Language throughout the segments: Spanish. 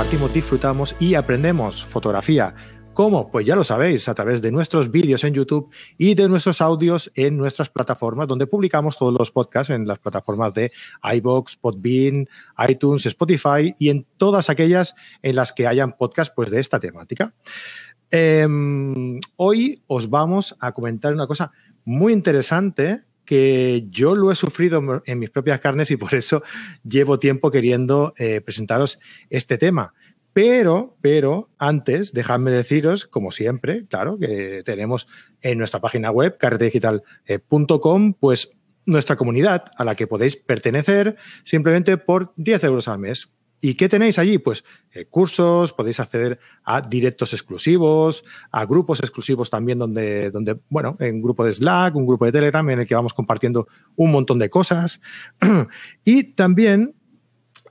compartimos, disfrutamos y aprendemos fotografía. ¿Cómo? Pues ya lo sabéis, a través de nuestros vídeos en YouTube y de nuestros audios en nuestras plataformas, donde publicamos todos los podcasts en las plataformas de iBox, Podbean, iTunes, Spotify y en todas aquellas en las que hayan podcasts pues, de esta temática. Em, hoy os vamos a comentar una cosa muy interesante que yo lo he sufrido en mis propias carnes y por eso llevo tiempo queriendo eh, presentaros este tema. Pero, pero antes, dejadme deciros, como siempre, claro, que tenemos en nuestra página web, carretedigital.com, pues nuestra comunidad a la que podéis pertenecer simplemente por 10 euros al mes. ¿Y qué tenéis allí? Pues eh, cursos, podéis acceder a directos exclusivos, a grupos exclusivos también donde, donde, bueno, en grupo de Slack, un grupo de Telegram en el que vamos compartiendo un montón de cosas. y también,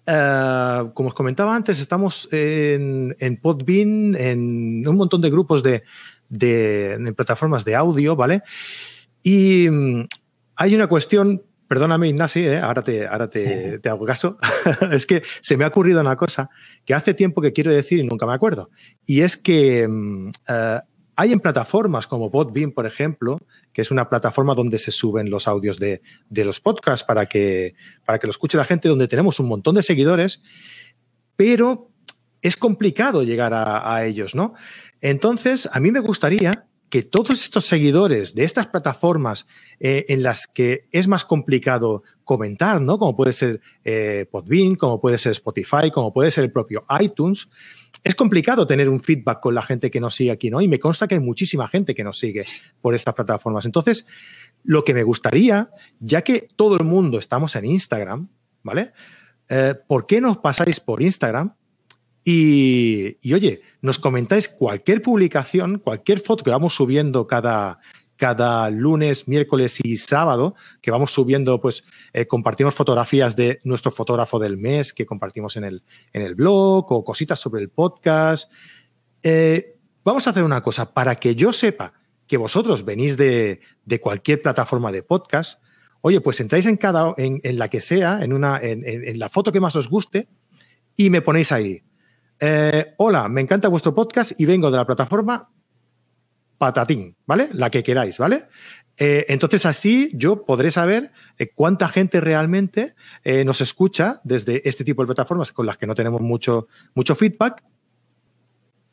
eh, como os comentaba antes, estamos en, en Podbean, en un montón de grupos de, de plataformas de audio, ¿vale? Y mm, hay una cuestión Perdóname, Ignasi, ¿eh? ahora, te, ahora te, hago caso. es que se me ha ocurrido una cosa que hace tiempo que quiero decir y nunca me acuerdo. Y es que mm, eh, hay en plataformas como Podbean, por ejemplo, que es una plataforma donde se suben los audios de, los podcasts para que, para que lo escuche la gente, donde tenemos un montón de seguidores, pero es complicado llegar a, a ellos, ¿no? Entonces, a mí me gustaría que todos estos seguidores de estas plataformas eh, en las que es más complicado comentar, ¿no? Como puede ser eh, Podbean, como puede ser Spotify, como puede ser el propio iTunes, es complicado tener un feedback con la gente que nos sigue aquí, ¿no? Y me consta que hay muchísima gente que nos sigue por estas plataformas. Entonces, lo que me gustaría, ya que todo el mundo estamos en Instagram, ¿vale? Eh, ¿Por qué no pasáis por Instagram y, oye, nos comentáis cualquier publicación, cualquier foto que vamos subiendo cada, cada lunes, miércoles y sábado, que vamos subiendo, pues eh, compartimos fotografías de nuestro fotógrafo del mes que compartimos en el, en el blog o cositas sobre el podcast. Eh, vamos a hacer una cosa, para que yo sepa que vosotros venís de, de cualquier plataforma de podcast, oye, pues entráis en cada, en, la que sea, en, una, en, en la foto que más os guste, y me ponéis ahí eh, hola, me encanta vuestro podcast y vengo de la plataforma Patatín, ¿vale? La que queráis, ¿vale? Eh, entonces así yo podré saber eh, cuánta gente realmente nos escucha desde este tipo de plataformas con las que no tenemos mucho, mucho feedback.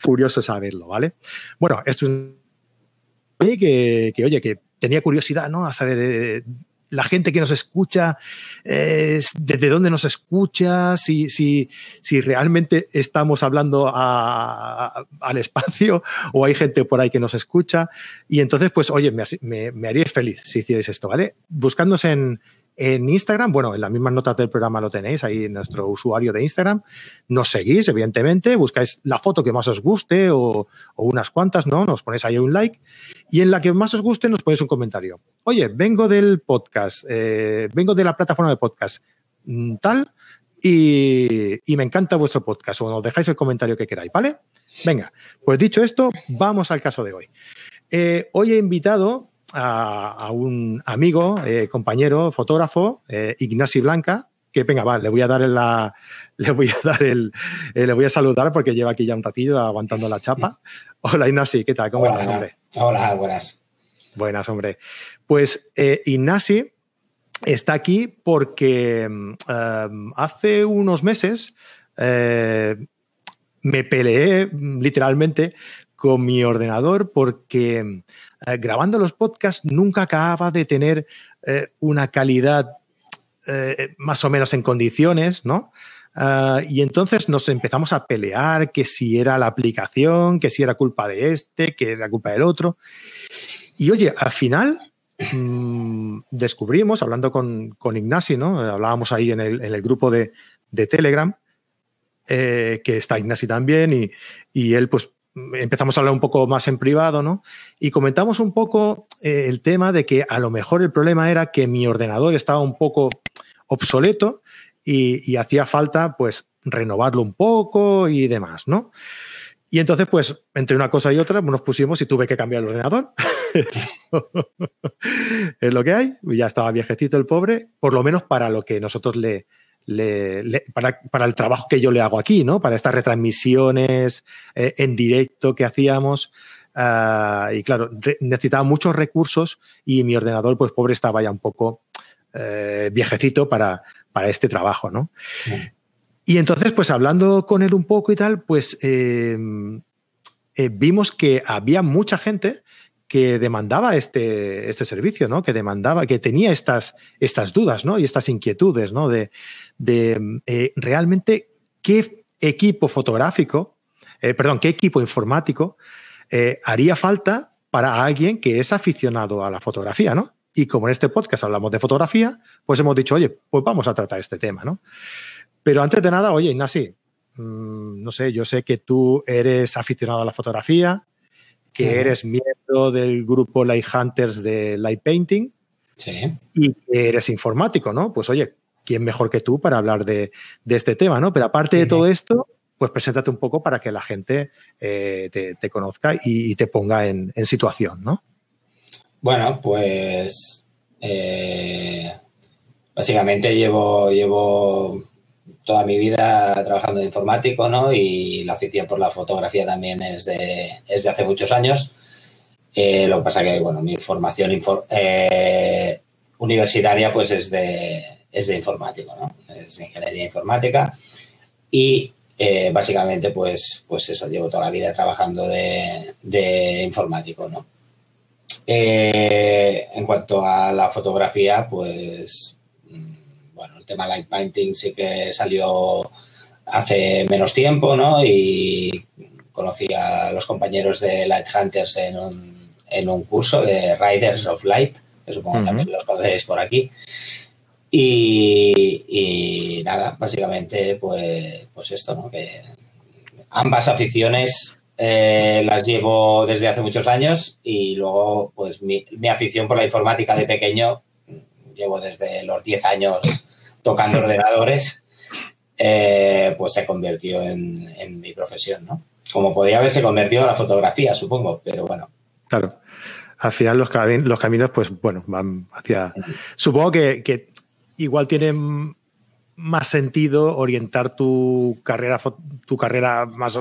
Curioso saberlo, ¿vale? Bueno, esto es que, que oye, que tenía curiosidad, ¿no? A saber la gente que nos escucha, desde dónde nos escucha, si, si, si realmente estamos hablando al espacio o hay gente por ahí que nos escucha. Y entonces, pues, oye, me, me, feliz si hicierais esto, ¿vale? Buscándonos en, en Instagram, bueno, en las mismas notas del programa lo tenéis, ahí en nuestro usuario de Instagram. Nos seguís, evidentemente, buscáis la foto que más os guste o, unas cuantas, ¿no? Nos ponéis ahí un like. Y en la que más os guste, nos ponéis un comentario. Oye, vengo del podcast, eh, vengo de la plataforma de podcast mm, tal y, me encanta vuestro podcast. O nos dejáis el comentario que queráis, ¿vale? Venga, pues dicho esto, vamos al caso de hoy. Eh, hoy he invitado a, un amigo, eh, compañero, fotógrafo, eh, Ignasi Blanca, que venga, va, le voy a dar la, le voy a dar el, eh, le voy a saludar porque lleva aquí ya un ratillo aguantando la chapa. Hola Ignasi, ¿qué tal? ¿Cómo estás, hombre? Hola, buenas. Buenas, hombre. Pues Ignasi está aquí porque mm, hace unos meses me peleé literalmente con mi ordenador porque eh, grabando los podcasts nunca acababa de tener eh, una calidad eh, más o menos en condiciones, ¿no? Ah, y entonces nos empezamos a pelear que si era la aplicación, que si era culpa de este, que era culpa del otro. Y oye, al final mm, descubrimos, hablando con, con Ignasi, ¿no? Hablábamos ahí en el, en el grupo de, de Telegram, que está Ignasi también, y, y, él pues empezamos a hablar un poco más en privado, ¿no? Y comentamos un poco eh, el tema de que a lo mejor el problema era que mi ordenador estaba un poco obsoleto y, hacía falta, pues, renovarlo un poco y demás, ¿no? Y entonces, pues, entre una cosa y otra, nos pusimos y tuve que cambiar el ordenador. es lo que hay. Ya estaba viejecito el pobre, por lo menos para lo que nosotros le, para, el trabajo que yo le hago aquí, ¿no? Para estas retransmisiones eh, en directo que hacíamos. Ah, y claro, necesitaba muchos recursos y mi ordenador, pues pobre, estaba ya un poco eh, viejecito para, para este trabajo, ¿no? Y entonces, pues hablando con él un poco y tal, pues eh, vimos que había mucha gente que demandaba este, este servicio, ¿no? Que demandaba, que tenía estas, estas dudas, ¿no? Y estas inquietudes, ¿no? De, de eh, realmente qué equipo fotográfico, eh, perdón, qué equipo informático eh, haría falta para alguien que es aficionado a la fotografía, ¿no? Y como en este podcast hablamos de fotografía, pues hemos dicho, oye, pues vamos a tratar este tema, ¿no? Pero antes de nada, oye, Ignasi, mm, no sé, yo sé que tú eres aficionado a la fotografía, que eres miembro del grupo Light Hunters de Light Painting y que eres informático, ¿no? Pues oye, ¿quién mejor que tú para hablar de, este tema, ¿no? Pero aparte de todo esto, pues preséntate un poco para que la gente eh, te, conozca y, te ponga en, situación, ¿no? Bueno, pues eh, básicamente llevo, llevo toda mi vida trabajando de informático, ¿no? Y la afición por la fotografía también es de, es de hace muchos años. Eh, lo que pasa que, bueno, mi formación eh, universitaria pues es de, es de informático, ¿no? Es ingeniería informática y eh, básicamente pues, pues eso, llevo toda la vida trabajando de, de informático, ¿no? en cuanto a la fotografía, pues bueno, el tema light painting sí que salió hace menos tiempo, ¿no? Y conocí a los compañeros de Light Hunters en un, en un curso de Riders of Light, que supongo que también los conocéis por aquí. Y, nada, básicamente, pues, pues esto, ¿no? Que ambas aficiones eh, las llevo desde hace muchos años y luego, pues mi, mi afición por la informática de pequeño llevo desde los 10 años tocando ordenadores, eh, pues se convirtió en, en, mi profesión, ¿no? Como podía haberse convertido en la fotografía, supongo, pero bueno. Claro. Al final los, los caminos, pues bueno, van hacia... Supongo que, que igual tienen más sentido orientar tu carrera, tu carrera más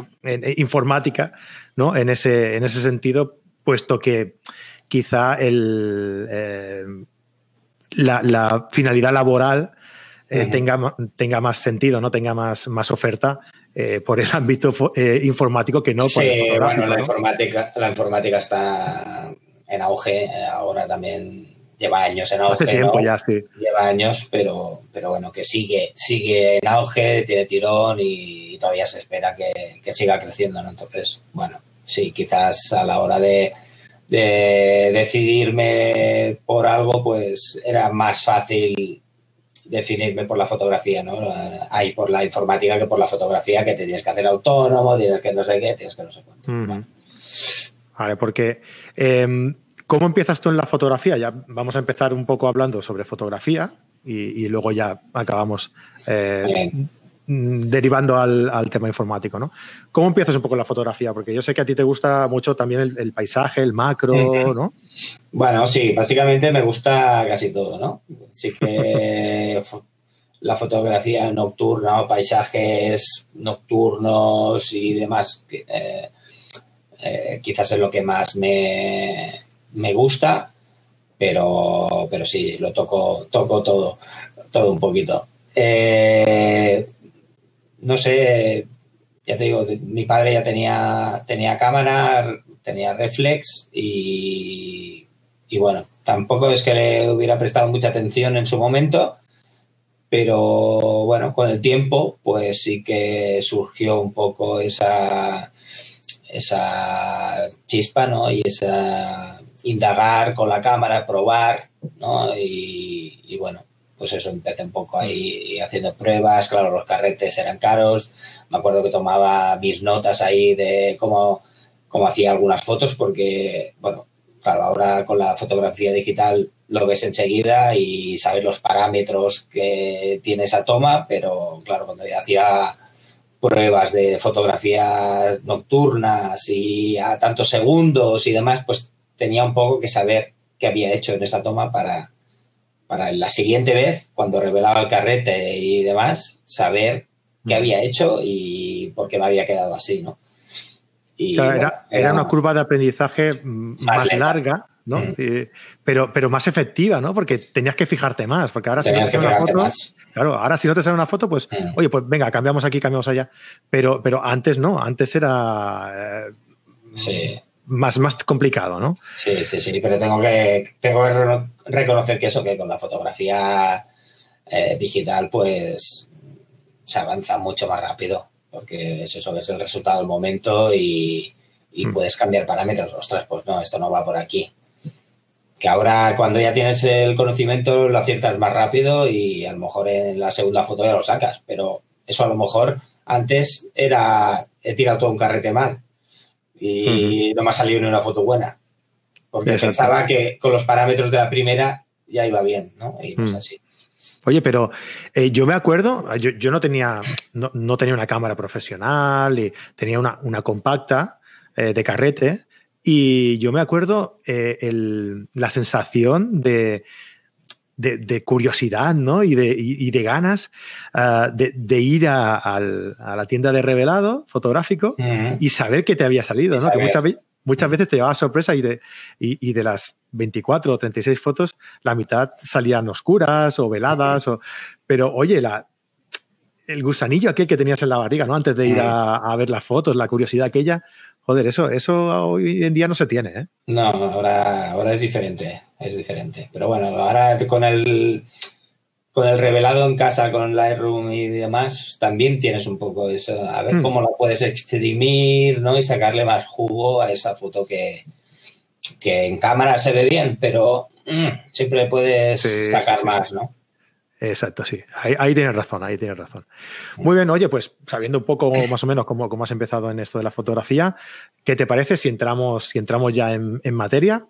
informática, ¿no? En ese, en ese sentido, puesto que quizá el, eh, la, finalidad laboral eh, tenga, tenga más sentido, no tenga más, más oferta eh, por el ámbito eh, informático que no por bueno, la informática, la informática está en auge, ahora también lleva años en auge. tiempo ya, sí. Lleva años, pero, pero bueno, que sigue, sigue en auge, tiene tirón y todavía se espera que, que siga creciendo, ¿no? Entonces, bueno, sí, quizás a la hora de, de decidirme por algo, pues era más fácil definirme por la fotografía, ¿no? Hay por la informática que por la fotografía, que te tienes que hacer autónomo, tienes que no sé qué, tienes que no sé cuánto. Vale, porque em, ¿cómo empiezas tú en la fotografía? Ya vamos a empezar un poco hablando sobre fotografía y, luego ya acabamos eh, derivando al, tema informático, ¿no? ¿Cómo empiezas un poco la fotografía? Porque yo sé que a ti te gusta mucho también el, paisaje, el macro, ¿no? Bueno, sí, básicamente me gusta casi todo, ¿no? Sí que la fotografía nocturna paisajes nocturnos y demás, eh, eh, quizás es lo que más me, me gusta, pero, pero sí, lo toco, toco todo, todo un poquito. Eh, no sé, ya te digo, mi padre ya tenía, tenía cámara, tenía reflex y, y bueno, tampoco es que le hubiera prestado mucha atención en su momento, pero bueno, con el tiempo, pues sí que surgió un poco esa, esa chispa, ¿no? Y esa indagar con la cámara, probar, ¿no? Y, y bueno, pues eso, empecé un poco ahí haciendo pruebas, claro, los carretes eran caros, me acuerdo que tomaba mis notas ahí de cómo, cómo hacía algunas fotos, porque, bueno, claro, ahora con la fotografía digital lo ves enseguida y sabes los parámetros que tiene esa toma, pero claro, cuando hacía pruebas de fotografías nocturnas y a tantos segundos y demás, pues tenía un poco que saber qué había hecho en esa toma para, para la siguiente vez, cuando revelaba el carrete y demás, saber qué había hecho y por qué me había quedado así, ¿no? era, una curva de aprendizaje más, larga, ¿no? Mm. pero, pero más efectiva, ¿no? Porque tenías que fijarte más, porque ahora si no te sale una foto, claro, ahora si no te sale una foto, pues, mm. oye, pues venga, cambiamos aquí, cambiamos allá. Pero, pero antes no, antes era eh, más, más complicado, ¿no? Sí, sí, sí, pero tengo que, tengo que reconocer que eso, que con la fotografía eh, digital, pues se avanza mucho más rápido porque es eso, es el resultado del momento y, mm. puedes cambiar parámetros. Ostras, pues no, esto no va por aquí. Que ahora cuando ya tienes el conocimiento lo aciertas más rápido y a lo mejor en la segunda foto ya lo sacas, pero eso a lo mejor antes era he tirado todo un carrete mal y no me ha salido ni una foto buena. Porque pensaba que con los parámetros de la primera ya iba bien, ¿no? Y no es mm. así. Oye, pero eh, yo me acuerdo, yo, no, tenía, no, tenía una cámara profesional, y tenía una, compacta eh, de carrete, y yo me acuerdo eh, la sensación de, curiosidad ¿no? y, de, ganas ah, de, ir a, la tienda de revelado fotográfico y saber que te había salido. ¿no? Que muchas, muchas veces te llevaba sorpresa y de, y, de las 24 o 36 fotos, la mitad salían oscuras o veladas, o, pero oye, la, el gusanillo aquel que tenías en la barriga, ¿no? Antes de ir a, ver las fotos, la curiosidad aquella, joder, eso, eso hoy en día no se tiene, ¿eh? No, ahora, ahora es diferente, es diferente. Pero bueno, ahora con el con el revelado en casa, con Lightroom y demás, también tienes un poco eso, a ver hmm. cómo la puedes exprimir, ¿no? Y sacarle más jugo a esa foto que, que en cámara se ve bien, pero mm, siempre puedes sacar más, ¿no? Exacto, sí. Ahí, tienes razón, ahí tienes razón. Muy bien, oye, pues sabiendo un poco más o menos cómo, cómo has empezado en esto de la fotografía, ¿qué te parece si entramos, si entramos ya en, en materia?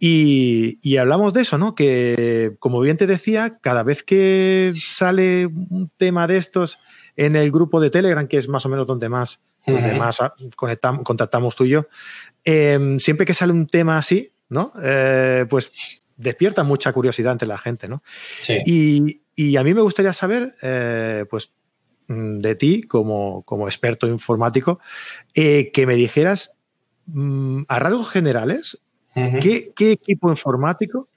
Y, hablamos de eso, ¿no? Que, como bien te decía, cada vez que sale un tema de estos en el grupo de Telegram, que es más o menos donde más, más conectamos, contactamos tú y yo, em, siempre que sale un tema así, ¿no? Eh, pues despierta mucha curiosidad entre la gente, ¿no? Sí. Y, a mí me gustaría saber, eh, pues, mm, de ti como, como experto informático, eh, que me dijeras mm, a rasgos generales ¿Qué, equipo informático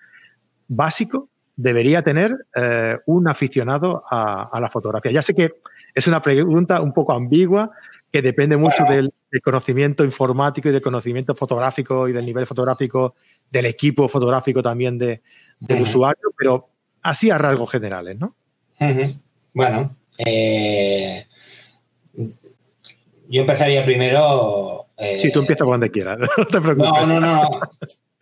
básico debería tener eh, un aficionado a, la fotografía? Ya sé que es una pregunta un poco ambigua, que depende mucho del, conocimiento informático y del conocimiento fotográfico y del nivel fotográfico del equipo fotográfico también del usuario, pero así a rasgos generales, ¿no? Bueno, eh, yo empezaría primero sí, tú eh, empiezas cuando quieras, no te preocupes. No, no, no.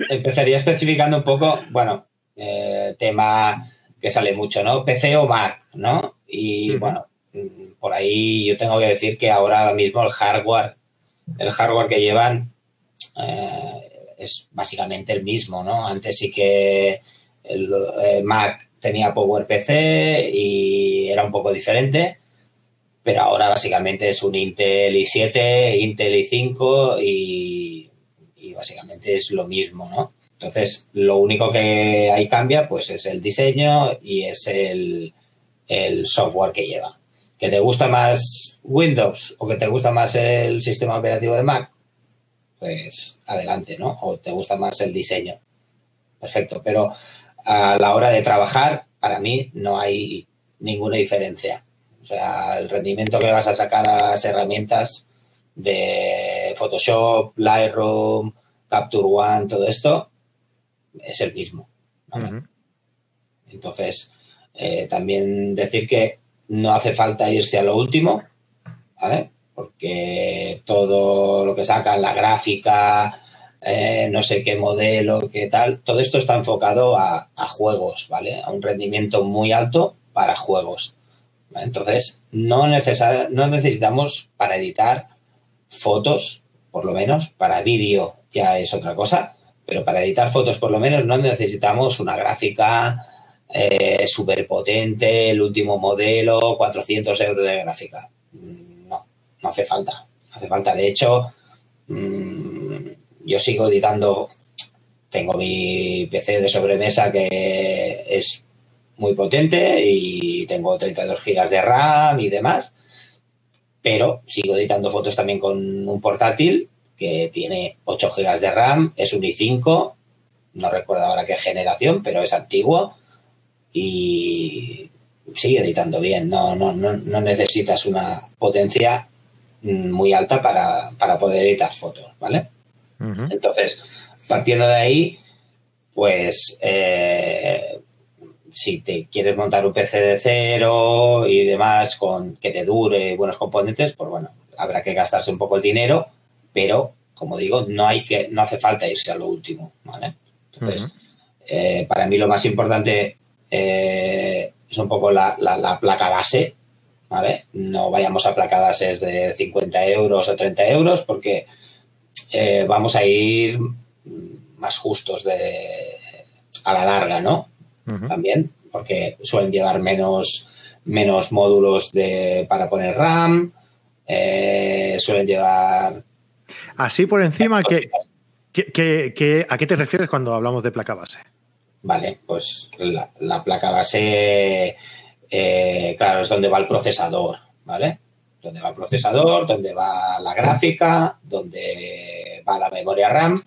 Empezaría especificando un poco, bueno, eh, tema que sale mucho, ¿no? PC o Mac, ¿no? Y bueno, por ahí yo tengo que decir que ahora mismo el hardware, el hardware que llevan eh, es básicamente el mismo, ¿no? Antes sí que el, Mac tenía PowerPC y era un poco diferente, pero ahora básicamente es un Intel i7, Intel i5 y, básicamente es lo mismo, ¿no? Entonces, lo único que ahí cambia, pues es el diseño y es el, software que lleva. ¿Que te gusta más Windows o que te gusta más el sistema operativo de Mac? Pues adelante, ¿no? O te gusta más el diseño. Perfecto. Pero a la hora de trabajar, para mí no hay ninguna diferencia. Sea, el rendimiento que vas a sacar a las herramientas de Photoshop, Lightroom, Capture One, todo esto, es el mismo. Entonces, eh, también decir que no hace falta irse a lo último, ¿vale? Porque todo lo que sacan, la gráfica, eh, no sé qué modelo, qué tal, todo esto está enfocado a, a, juegos, ¿vale? A un rendimiento muy alto para juegos. Entonces, no, no necesitamos para editar fotos, por lo menos, para vídeo ya es otra cosa, pero para editar fotos por lo menos no necesitamos una gráfica eh, potente, el último modelo, 400 euros de gráfica. No, no hace falta. hace falta. De hecho, mm, yo sigo editando tengo mi PC de sobremesa que es muy potente y tengo 32 gigas de RAM y demás, pero sigo editando fotos también con un portátil que tiene 8 gigas de RAM, es un i5, no recuerdo ahora qué generación, pero es antiguo y sigue editando bien, no, no, no, no necesitas una potencia muy alta para, poder editar fotos, ¿vale? Entonces, partiendo de ahí, pues eh, si te quieres montar un PC de cero y demás con que te dure buenos componentes, pues bueno, habrá que gastarse un poco el dinero, pero como digo, no hay que, no hace falta irse a lo último, ¿vale? Entonces, eh, para mí lo más importante eh, es un poco la, la, placa base, ¿vale? No vayamos a placa bases de 50 euros o 30 euros porque eh, vamos a ir más justos de a la larga, ¿no? También, porque suelen llevar menos, menos módulos de, para poner RAM, eh, suelen llevar... Así por encima, ¿qué, a qué te refieres cuando hablamos de placa base? Vale, pues la, placa base, eh, claro, es donde va el procesador, ¿vale? Donde va el procesador, donde va la gráfica, donde va la memoria RAM,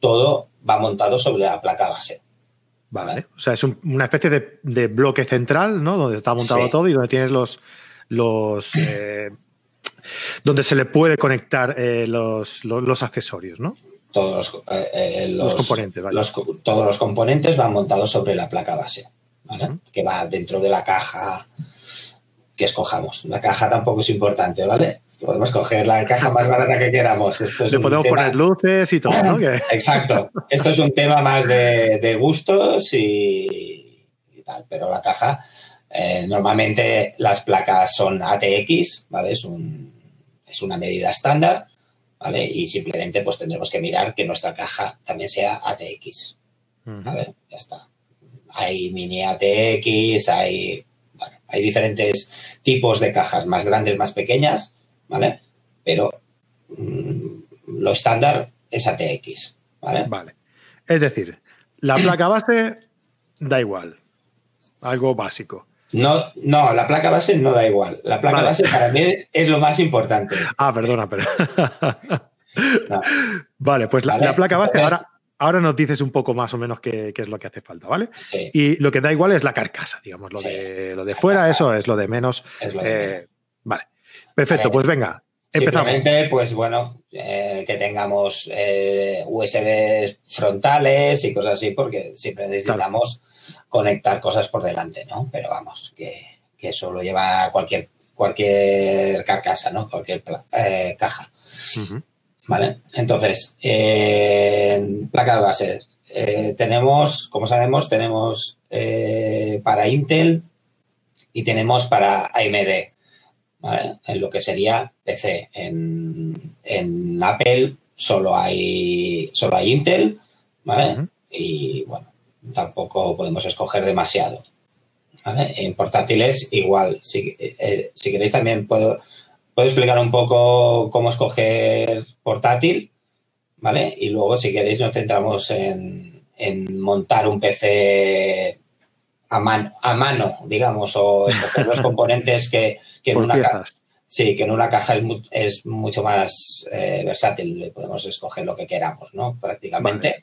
todo va montado sobre la placa base. Vale. O sea, es una especie de, bloque central, ¿no? Donde está montado todo y donde tienes los. los eh, donde se le puede conectar eh, los, los, accesorios, ¿no? Todos los, eh, componentes, ¿vale? todos los componentes van montados sobre la placa base, ¿vale? Que va dentro de la caja que escojamos. La caja tampoco es importante, ¿vale? Podemos coger la caja más barata que queramos. Esto Le podemos poner luces y todo, ¿no? Exacto. Esto es un tema más de, gustos y, tal, pero la caja, eh, normalmente las placas son ATX, ¿vale? Es, un, es una medida estándar, ¿vale? Y simplemente pues tendremos que mirar que nuestra caja también sea ATX, ¿vale? Ya está. Hay mini ATX, hay, bueno, hay diferentes tipos de cajas, más grandes, más pequeñas, ¿vale? Pero mm, lo estándar es ATX, ¿vale? Vale. Es decir, la placa base da igual. Algo básico. No, no, la placa base no da igual. La placa base para mí es lo más importante. Ah, perdona, pero. Vale, pues la, placa base ahora, ahora nos dices un poco más o menos qué, es lo que hace falta, ¿vale? Y lo que da igual es la carcasa, digamos. Lo, de, lo de fuera, eso es lo de menos. Eh, vale. Perfecto, pues venga. Empezamos. Simplemente, pues bueno, eh, que tengamos eh, USB frontales y cosas así, porque siempre necesitamos conectar cosas por delante, ¿no? Pero vamos, que, eso lo lleva cualquier, cualquier carcasa, ¿no? Cualquier eh, caja. Vale, entonces, placa de base. tenemos, como sabemos, tenemos para Intel y tenemos para AMD. En lo que sería PC. En, Apple solo hay, solo hay Intel, ¿vale? Y bueno, tampoco podemos escoger demasiado. En portátiles igual. Si, eh, si queréis también puedo, puedo explicar un poco cómo escoger portátil, ¿vale? Y luego si queréis nos centramos en, en montar un PC a, mano, a mano, digamos, o escoger los componentes que, en una caja. Sí, que en una caja es, mucho más eh, versátil, podemos escoger lo que queramos, ¿no? Prácticamente.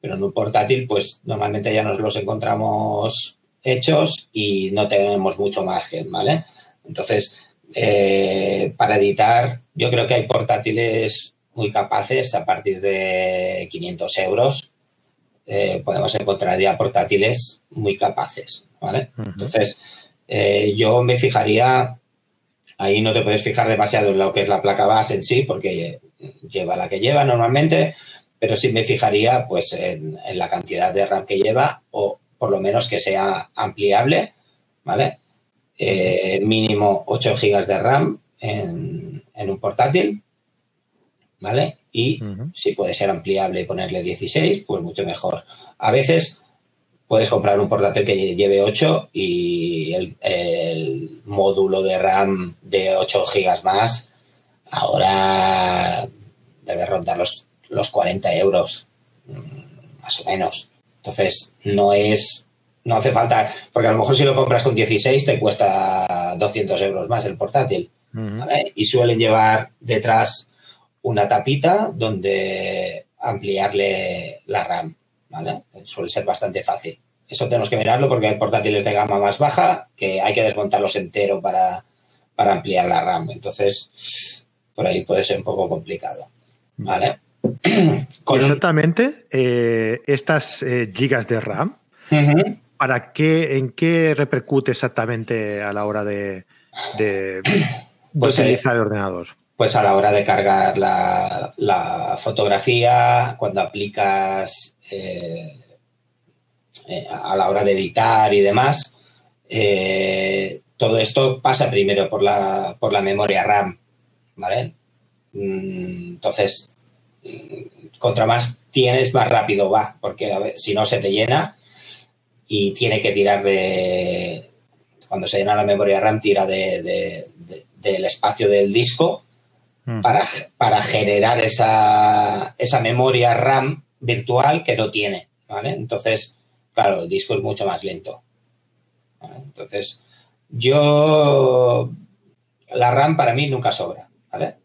Pero en un portátil, pues normalmente ya nos los encontramos hechos y no tenemos mucho margen, ¿vale? Entonces, eh, para editar, yo creo que hay portátiles muy capaces a partir de 500 euros eh, podemos encontrar ya portátiles muy capaces, ¿vale? Entonces, eh, yo me fijaría, ahí no te puedes fijar demasiado en lo que es la placa base en sí, porque lleva la que lleva normalmente, pero sí me fijaría pues en, la cantidad de RAM que lleva o por lo menos que sea ampliable, ¿vale? Eh, mínimo 8 GB de RAM en, en un portátil, ¿vale? Y si puede ser ampliable y ponerle 16, pues mucho mejor. A veces puedes comprar un portátil que lleve 8 y el, módulo de RAM de 8 GB más ahora debe rondar los, los 40 euros. más o menos. Entonces, no es, no hace falta, porque a lo mejor si lo compras con 16 te cuesta 200 euros más el portátil. ¿vale? Y suelen llevar detrás una tapita donde ampliarle la RAM, ¿vale? Suele ser bastante fácil. Eso tenemos que mirarlo porque hay portátiles de gama más baja que hay que desmontarlos entero para, para ampliar la RAM. Entonces, por ahí puede ser un poco complicado, ¿vale? Exactamente, eh, estas eh, gigas de RAM, ¿para qué, en qué repercute exactamente a la hora de, pues, eh, utilizar el ordenador? Pues a la hora de cargar la, fotografía, cuando aplicas a la hora de editar y demás, todo esto pasa primero por la, por la memoria RAM, ¿vale? Mm, entonces, contra más tienes, más rápido va, porque si no se te llena y tiene que tirar de, cuando se llena la memoria RAM, tira de, del espacio del disco mm. para, para, generar esa, esa memoria RAM virtual que no tiene, ¿vale? Entonces, claro, el disco es mucho más lento. Entonces, yo, la RAM para mí nunca sobra, ¿vale?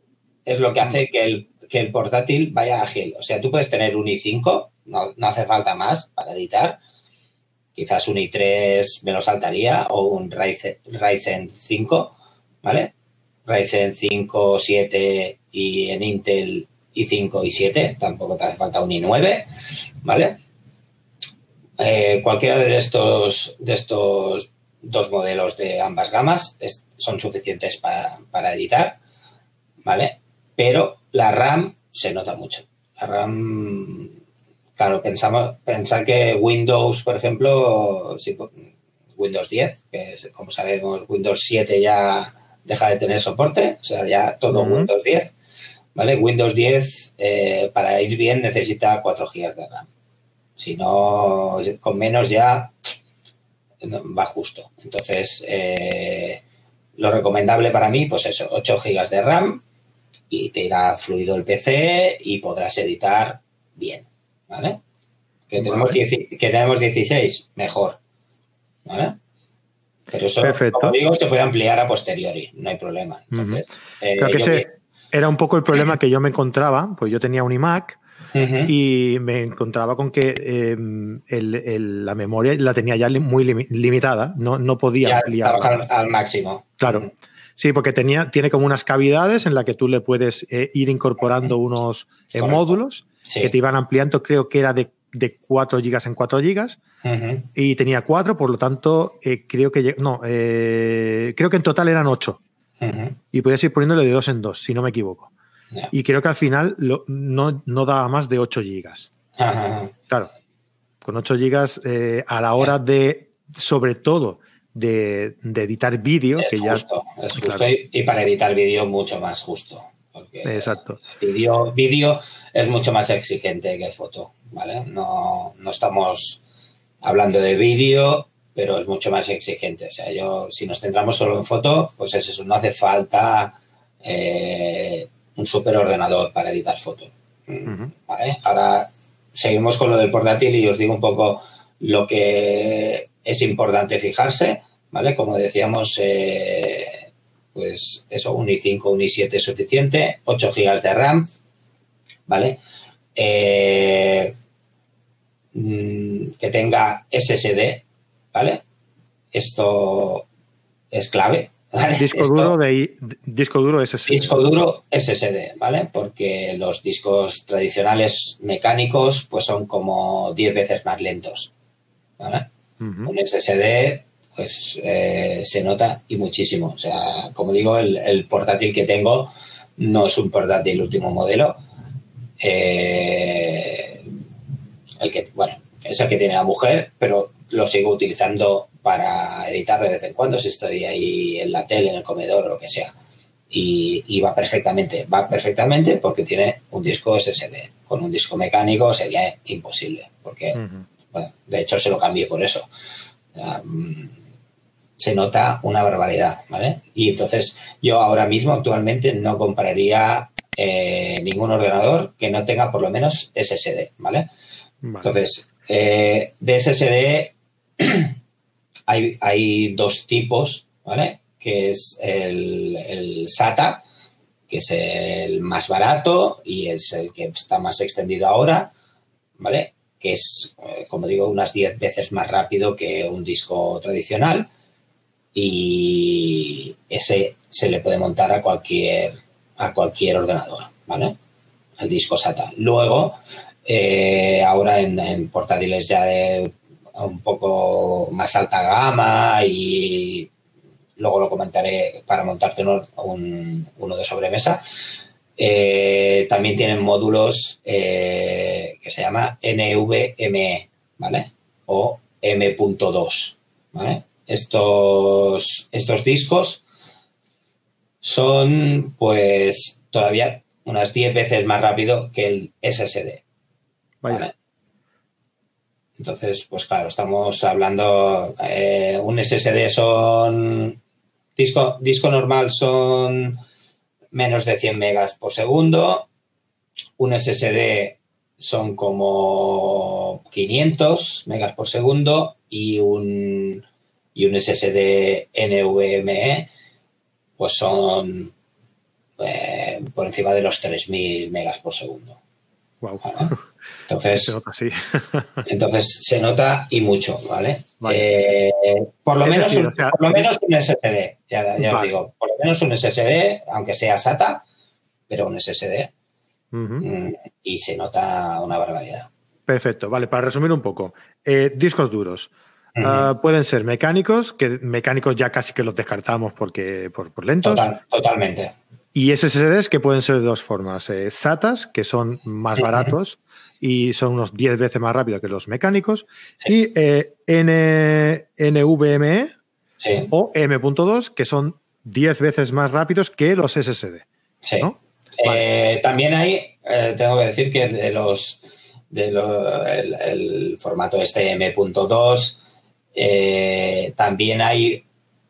Es lo que hace que el que el portátil vaya ágil. O sea, tú puedes tener un i5, no, hace falta más para editar. Quizás un i3 me lo saltaría o un Ryzen, 5, ¿vale? Ryzen 5, 7 y en Intel i5 y 7, tampoco te hace falta un i9, ¿vale? Eh, cualquiera de estos, de estos dos modelos de ambas gamas son suficientes para, para editar, ¿vale? Pero la RAM se nota mucho. La RAM, claro, pensamos, pensar que Windows, por ejemplo, Windows 10, que como sabemos Windows 7 ya deja de tener soporte, o sea, ya todo Windows 10, ¿vale? Windows 10 eh, para ir bien necesita 4 GB de RAM. Si no, con menos ya va justo. Entonces, eh, lo recomendable para mí, pues eso, 8 GB de RAM y te irá fluido el PC y podrás editar bien, ¿vale? Que tenemos, que tenemos 16, mejor, ¿vale? Pero eso, como digo, se puede ampliar a posteriori, no hay problema. Entonces, eh, Creo que ese era un poco el problema que yo me encontraba, pues yo tenía un iMac y me encontraba con que em, la memoria la tenía ya muy limitada, no, no podía ampliar. Al, al, máximo. Claro. Sí, porque tenía, tiene como unas cavidades en las que tú le puedes eh, ir incorporando unos eh, módulos que te iban ampliando, creo que era de, de 4 gigas en 4 gigas y tenía 4, por lo tanto, eh, creo que no, creo que en total eran 8 y podías ir poniéndole de 2 en 2, si no me equivoco. Y creo que al final no, no, daba más de 8 gigas. Claro, con 8 gigas a la hora de, sobre todo, de, editar vídeo, que ya... es justo y, para editar vídeo mucho más justo. Exacto. Vídeo, vídeo es mucho más exigente que foto, ¿vale? No, no estamos hablando de vídeo, pero es mucho más exigente. O sea, yo, si nos centramos solo en foto, pues es eso, no hace falta eh, un superordenador para editar foto. ¿vale? Ahora seguimos con lo del portátil y os digo un poco lo que es importante fijarse, ¿vale? Como decíamos, eh, pues eso, un i5, un i7 es suficiente, 8 GB de RAM, ¿vale? Eh, mm, que tenga SSD, ¿vale? Esto es clave. Disco, duro de, disco duro SSD. Disco duro SSD, ¿vale? Porque los discos tradicionales mecánicos pues son como 10 veces más lentos, ¿vale? Un SSD, pues eh, se nota y muchísimo. O sea, como digo, el, portátil que tengo no es un portátil último modelo. Eh, el que, bueno, es el que tiene la mujer, pero lo sigo utilizando para editar de vez en cuando si estoy ahí en la tele, en el comedor o lo que sea. Y, va perfectamente, va perfectamente porque tiene un disco SSD. Con un disco mecánico sería imposible, porque de hecho, se lo cambié por eso. Se nota una barbaridad, ¿vale? Y entonces yo ahora mismo actualmente no compraría eh, ningún ordenador que no tenga por lo menos SSD, ¿vale? Entonces, eh, de SSD hay, hay, dos tipos, ¿vale? Que es el, el, SATA, que es el más barato y es el que está más extendido ahora, ¿vale? Que es, eh, como digo, unas 10 veces más rápido que un disco tradicional y ese se le puede montar a cualquier, a cualquier ordenador, ¿vale? El disco SATA. Luego, eh, ahora en, portátiles ya de un poco más alta gama y luego lo comentaré para montarte uno, de sobremesa. Eh, también tienen módulos eh, que se llama NVMe, ¿vale? O M.2, ¿vale? Estos, estos discos son, pues, todavía unas 10 veces más rápido que el SSD. Entonces, pues claro, estamos hablando, eh, un SSD son, disco, disco normal son menos de 100 megas por segundo, un SSD son como 500 megas por segundo y un, y un SSD NVMe pues son eh, por encima de los 3000 megas por segundo. Wow. Entonces, se nota, sí. entonces se nota y mucho, ¿vale? Eh, por, lo menos, un, por lo menos un SSD, ya, os digo, por lo menos un SSD, aunque sea SATA, pero un SSD. Mm, y se nota una barbaridad. Perfecto, vale, para resumir un poco, eh, discos duros. Ah, pueden ser mecánicos, que mecánicos ya casi que los descartamos porque por, lentos. totalmente. Y SSDs que pueden ser de dos formas. Eh, SATAs, que son más baratos y son unos 10 veces más rápidos que los mecánicos. Y eh, NVMe o M.2, que son 10 veces más rápidos que los SSD. Sí. Eh, también hay, tengo que decir que de los, de el, formato este M.2, también hay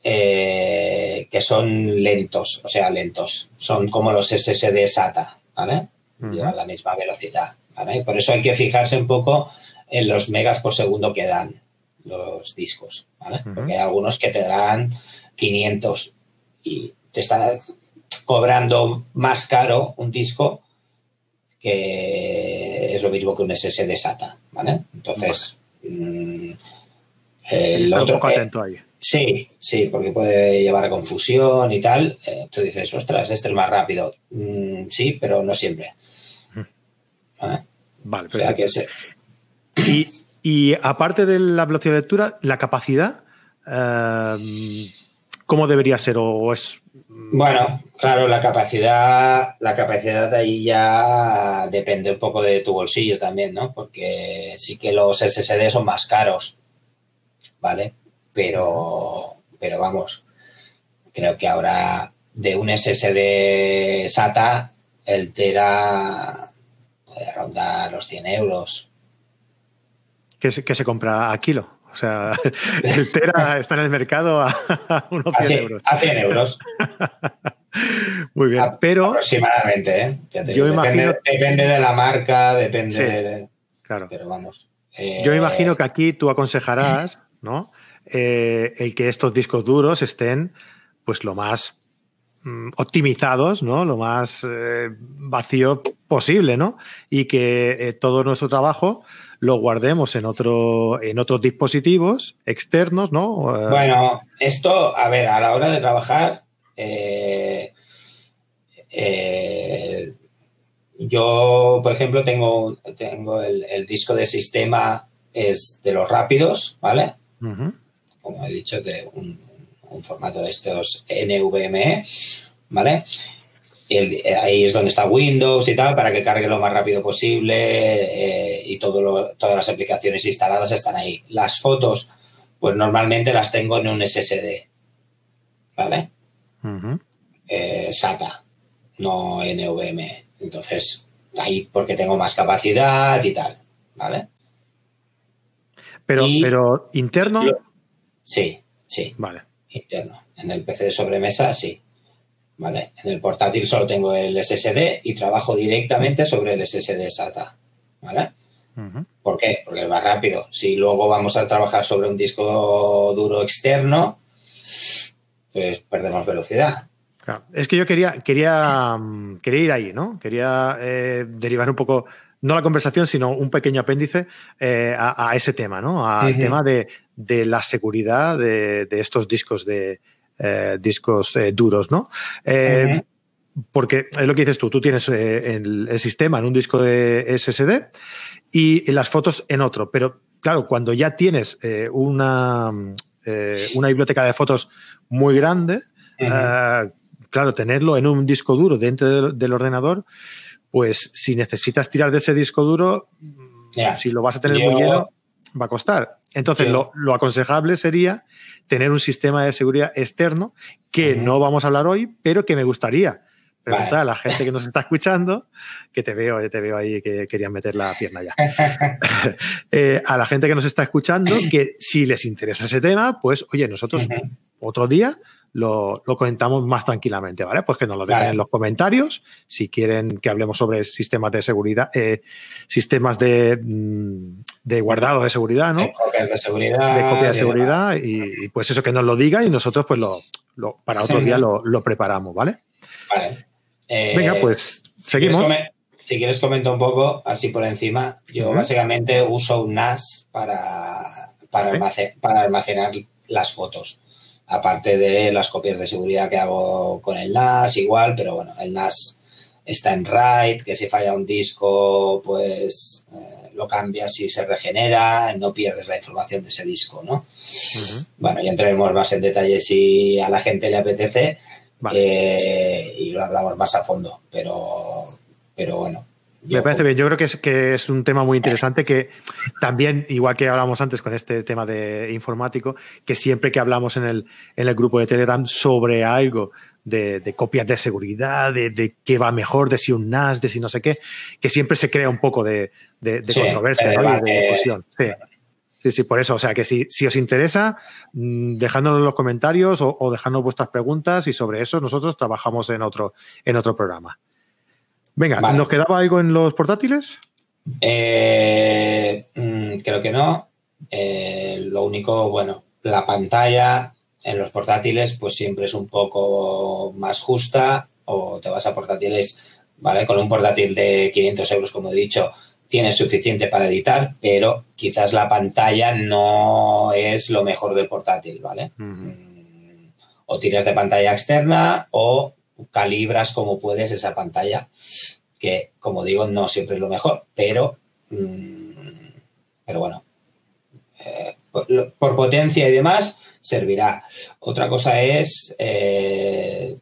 que son lentos, o sea, lentos. Son como los SSD SATA, ¿vale? Llevan la misma velocidad, ¿vale? Por eso hay que fijarse un poco en los megas por segundo que dan los discos, ¿vale? Porque hay algunos que te darán 500 y te está cobrando más caro un disco que es lo mismo que un SSD SATA, ¿vale? Entonces, mm, el otro atento ahí. Sí, sí, porque puede llevar a confusión y tal. Eh, tú dices, ostras, este es más rápido. Mm, sí, pero no siempre. Vale, vale y, aparte de la velocidad de lectura, la capacidad, eh, ¿cómo debería ser? ¿O es.? Bueno, claro, la capacidad, la capacidad de ahí ya depende un poco de tu bolsillo también, ¿no? Porque sí que los SSD son más caros, ¿vale? pero, pero vamos, creo que ahora de un SSD SATA, el Tera puede rondar los 100 euros. ¿Qué se, se compra a kilo? O sea, el Tera está en el mercado a, unos 100 euros. A 100 euros. Muy bien, pero... Aproximadamente, ¿eh? yo depende, depende, de la marca, depende de... Claro. Pero vamos. yo imagino que aquí tú aconsejarás, ¿no? Eh, el que estos discos duros estén pues lo más mm, optimizados, ¿no? Lo más eh, vacío posible, ¿no? Y que eh, todo nuestro trabajo lo guardemos en otro, en otros dispositivos externos, ¿no? Bueno, esto, a ver, a la hora de trabajar, yo, por ejemplo, tengo, tengo el, disco de sistema es de los rápidos, ¿vale? Como he dicho, de un, formato de estos NVMe, ¿vale? ahí es donde está Windows y tal, para que cargue lo más rápido posible eh, y todo todas las aplicaciones instaladas están ahí. Las fotos, pues normalmente las tengo en un SSD, ¿vale? Eh, SATA, no NVMe. Entonces, ahí porque tengo más capacidad y tal, ¿vale? Pero, pero interno. Sí, sí. Vale. Interno. En el PC de sobremesa, sí. Vale. En el portátil solo tengo el SSD y trabajo directamente sobre el SSD SATA. ¿Vale? ¿Por qué? Porque es más rápido. Si luego vamos a trabajar sobre un disco duro externo, pues perdemos velocidad. Es que yo quería, quería, mm, quería ir ahí, ¿no? Quería eh, derivar un poco, no la conversación, sino un pequeño apéndice eh, a, ese tema, ¿no? Al tema de, la seguridad de, estos discos de eh, discos duros, ¿no? Porque es lo que dices tú, tú tienes el, el, sistema en un disco de SSD y las fotos en otro, pero claro, cuando ya tienes una, una biblioteca de fotos muy grande, claro, tenerlo en un disco duro dentro del, ordenador, pues si necesitas tirar de ese disco duro, si lo vas a tener muy lleno, va a costar. Entonces, lo, aconsejable sería tener un sistema de seguridad externo que no vamos a hablar hoy, pero que me gustaría preguntar a la gente que nos está escuchando, que te veo, te veo ahí que querían meter la pierna ya. Eh, a la gente que nos está escuchando, que si les interesa ese tema, pues oye, nosotros otro día lo, comentamos más tranquilamente, ¿vale? Pues que nos lo dejen en los comentarios si quieren que hablemos sobre sistemas de seguridad, eh, sistemas de, mm, de, guardado de seguridad, ¿no? De copias de seguridad. De copias de seguridad y, pues eso que nos lo diga y nosotros pues lo, para otro día lo, preparamos, ¿vale? Vale. Venga, eh, pues seguimos. Si quieres, comento un poco así por encima. Yo básicamente uso un NAS para, para almacenar las fotos aparte de las copias de seguridad que hago con el NAS, igual, pero bueno, el NAS está en RAID, que si falla un disco, pues eh, lo cambias y se regenera, no pierdes la información de ese disco, ¿no? Bueno, ya entraremos más en detalle si a la gente le apetece eh, y lo hablamos más a fondo, pero, pero bueno, me parece bien. Yo creo que es, que es un tema muy interesante que también, igual que hablamos antes con este tema de informático, que siempre que hablamos en el, en el grupo de Telegram sobre algo de, copias de seguridad, de, qué va mejor, de si un NAS, de si no sé qué, que siempre se crea un poco de, controversia y de discusión. Sí. Sí, sí, por eso. O sea, que si, si os interesa, mm, dejádnoslo en los comentarios o, o dejadnos vuestras preguntas y sobre eso nosotros trabajamos en otro, en otro programa. Venga, ¿nos quedaba algo en los portátiles? Eh, mm, creo que no. Eh, lo único, bueno, la pantalla en los portátiles pues siempre es un poco más justa o te vas a portátiles, ¿vale? Con un portátil de 500 euros, como he dicho, tienes suficiente para editar, pero quizás la pantalla no es lo mejor del portátil, ¿vale? Mm, o tiras de pantalla externa o calibras como puedes esa pantalla, que como digo, no siempre es lo mejor, pero, mm, pero bueno, eh, por, potencia y demás servirá. Otra cosa es eh,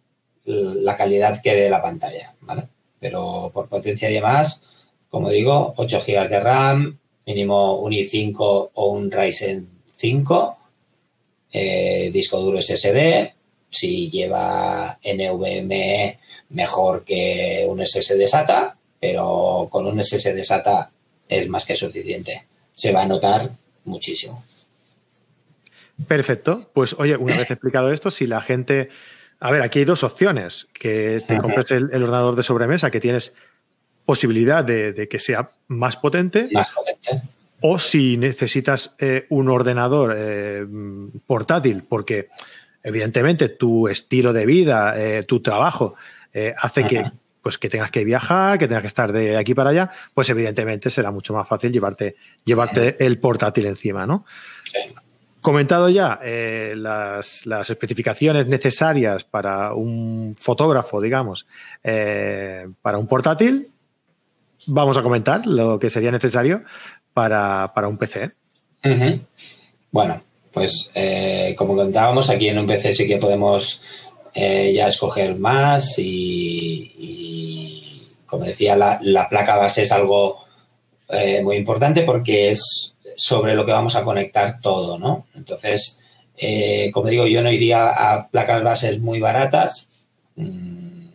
la calidad que dé la pantalla, ¿vale? Pero por potencia y demás, como digo, 8 GB de RAM, mínimo un i5 o un Ryzen 5, eh, disco duro SSD, si lleva NVMe mejor que un SSD SATA, pero con un SSD SATA es más que suficiente. Se va a notar muchísimo. Perfecto. Pues oye, una vez explicado esto, si la gente... A ver, aquí hay dos opciones. Que te compres el, ordenador de sobremesa, que tienes posibilidad de, que sea más potente. Más potente. O si necesitas eh, un ordenador eh, portátil, porque evidentemente tu estilo de vida, eh, tu trabajo, eh, hace que, pues, que tengas que viajar, que tengas que estar de aquí para allá, pues evidentemente será mucho más fácil llevarte, llevarte el portátil encima, ¿no? Comentado ya eh, las, especificaciones necesarias para un fotógrafo, digamos, para un portátil, vamos a comentar lo que sería necesario para, un PC. Bueno, pues eh, como contábamos, aquí en un PC sí que podemos eh, ya escoger más y, como decía, la, placa base es algo eh, muy importante porque es sobre lo que vamos a conectar todo, ¿no? Entonces, como digo, yo no iría a placas bases muy baratas mm,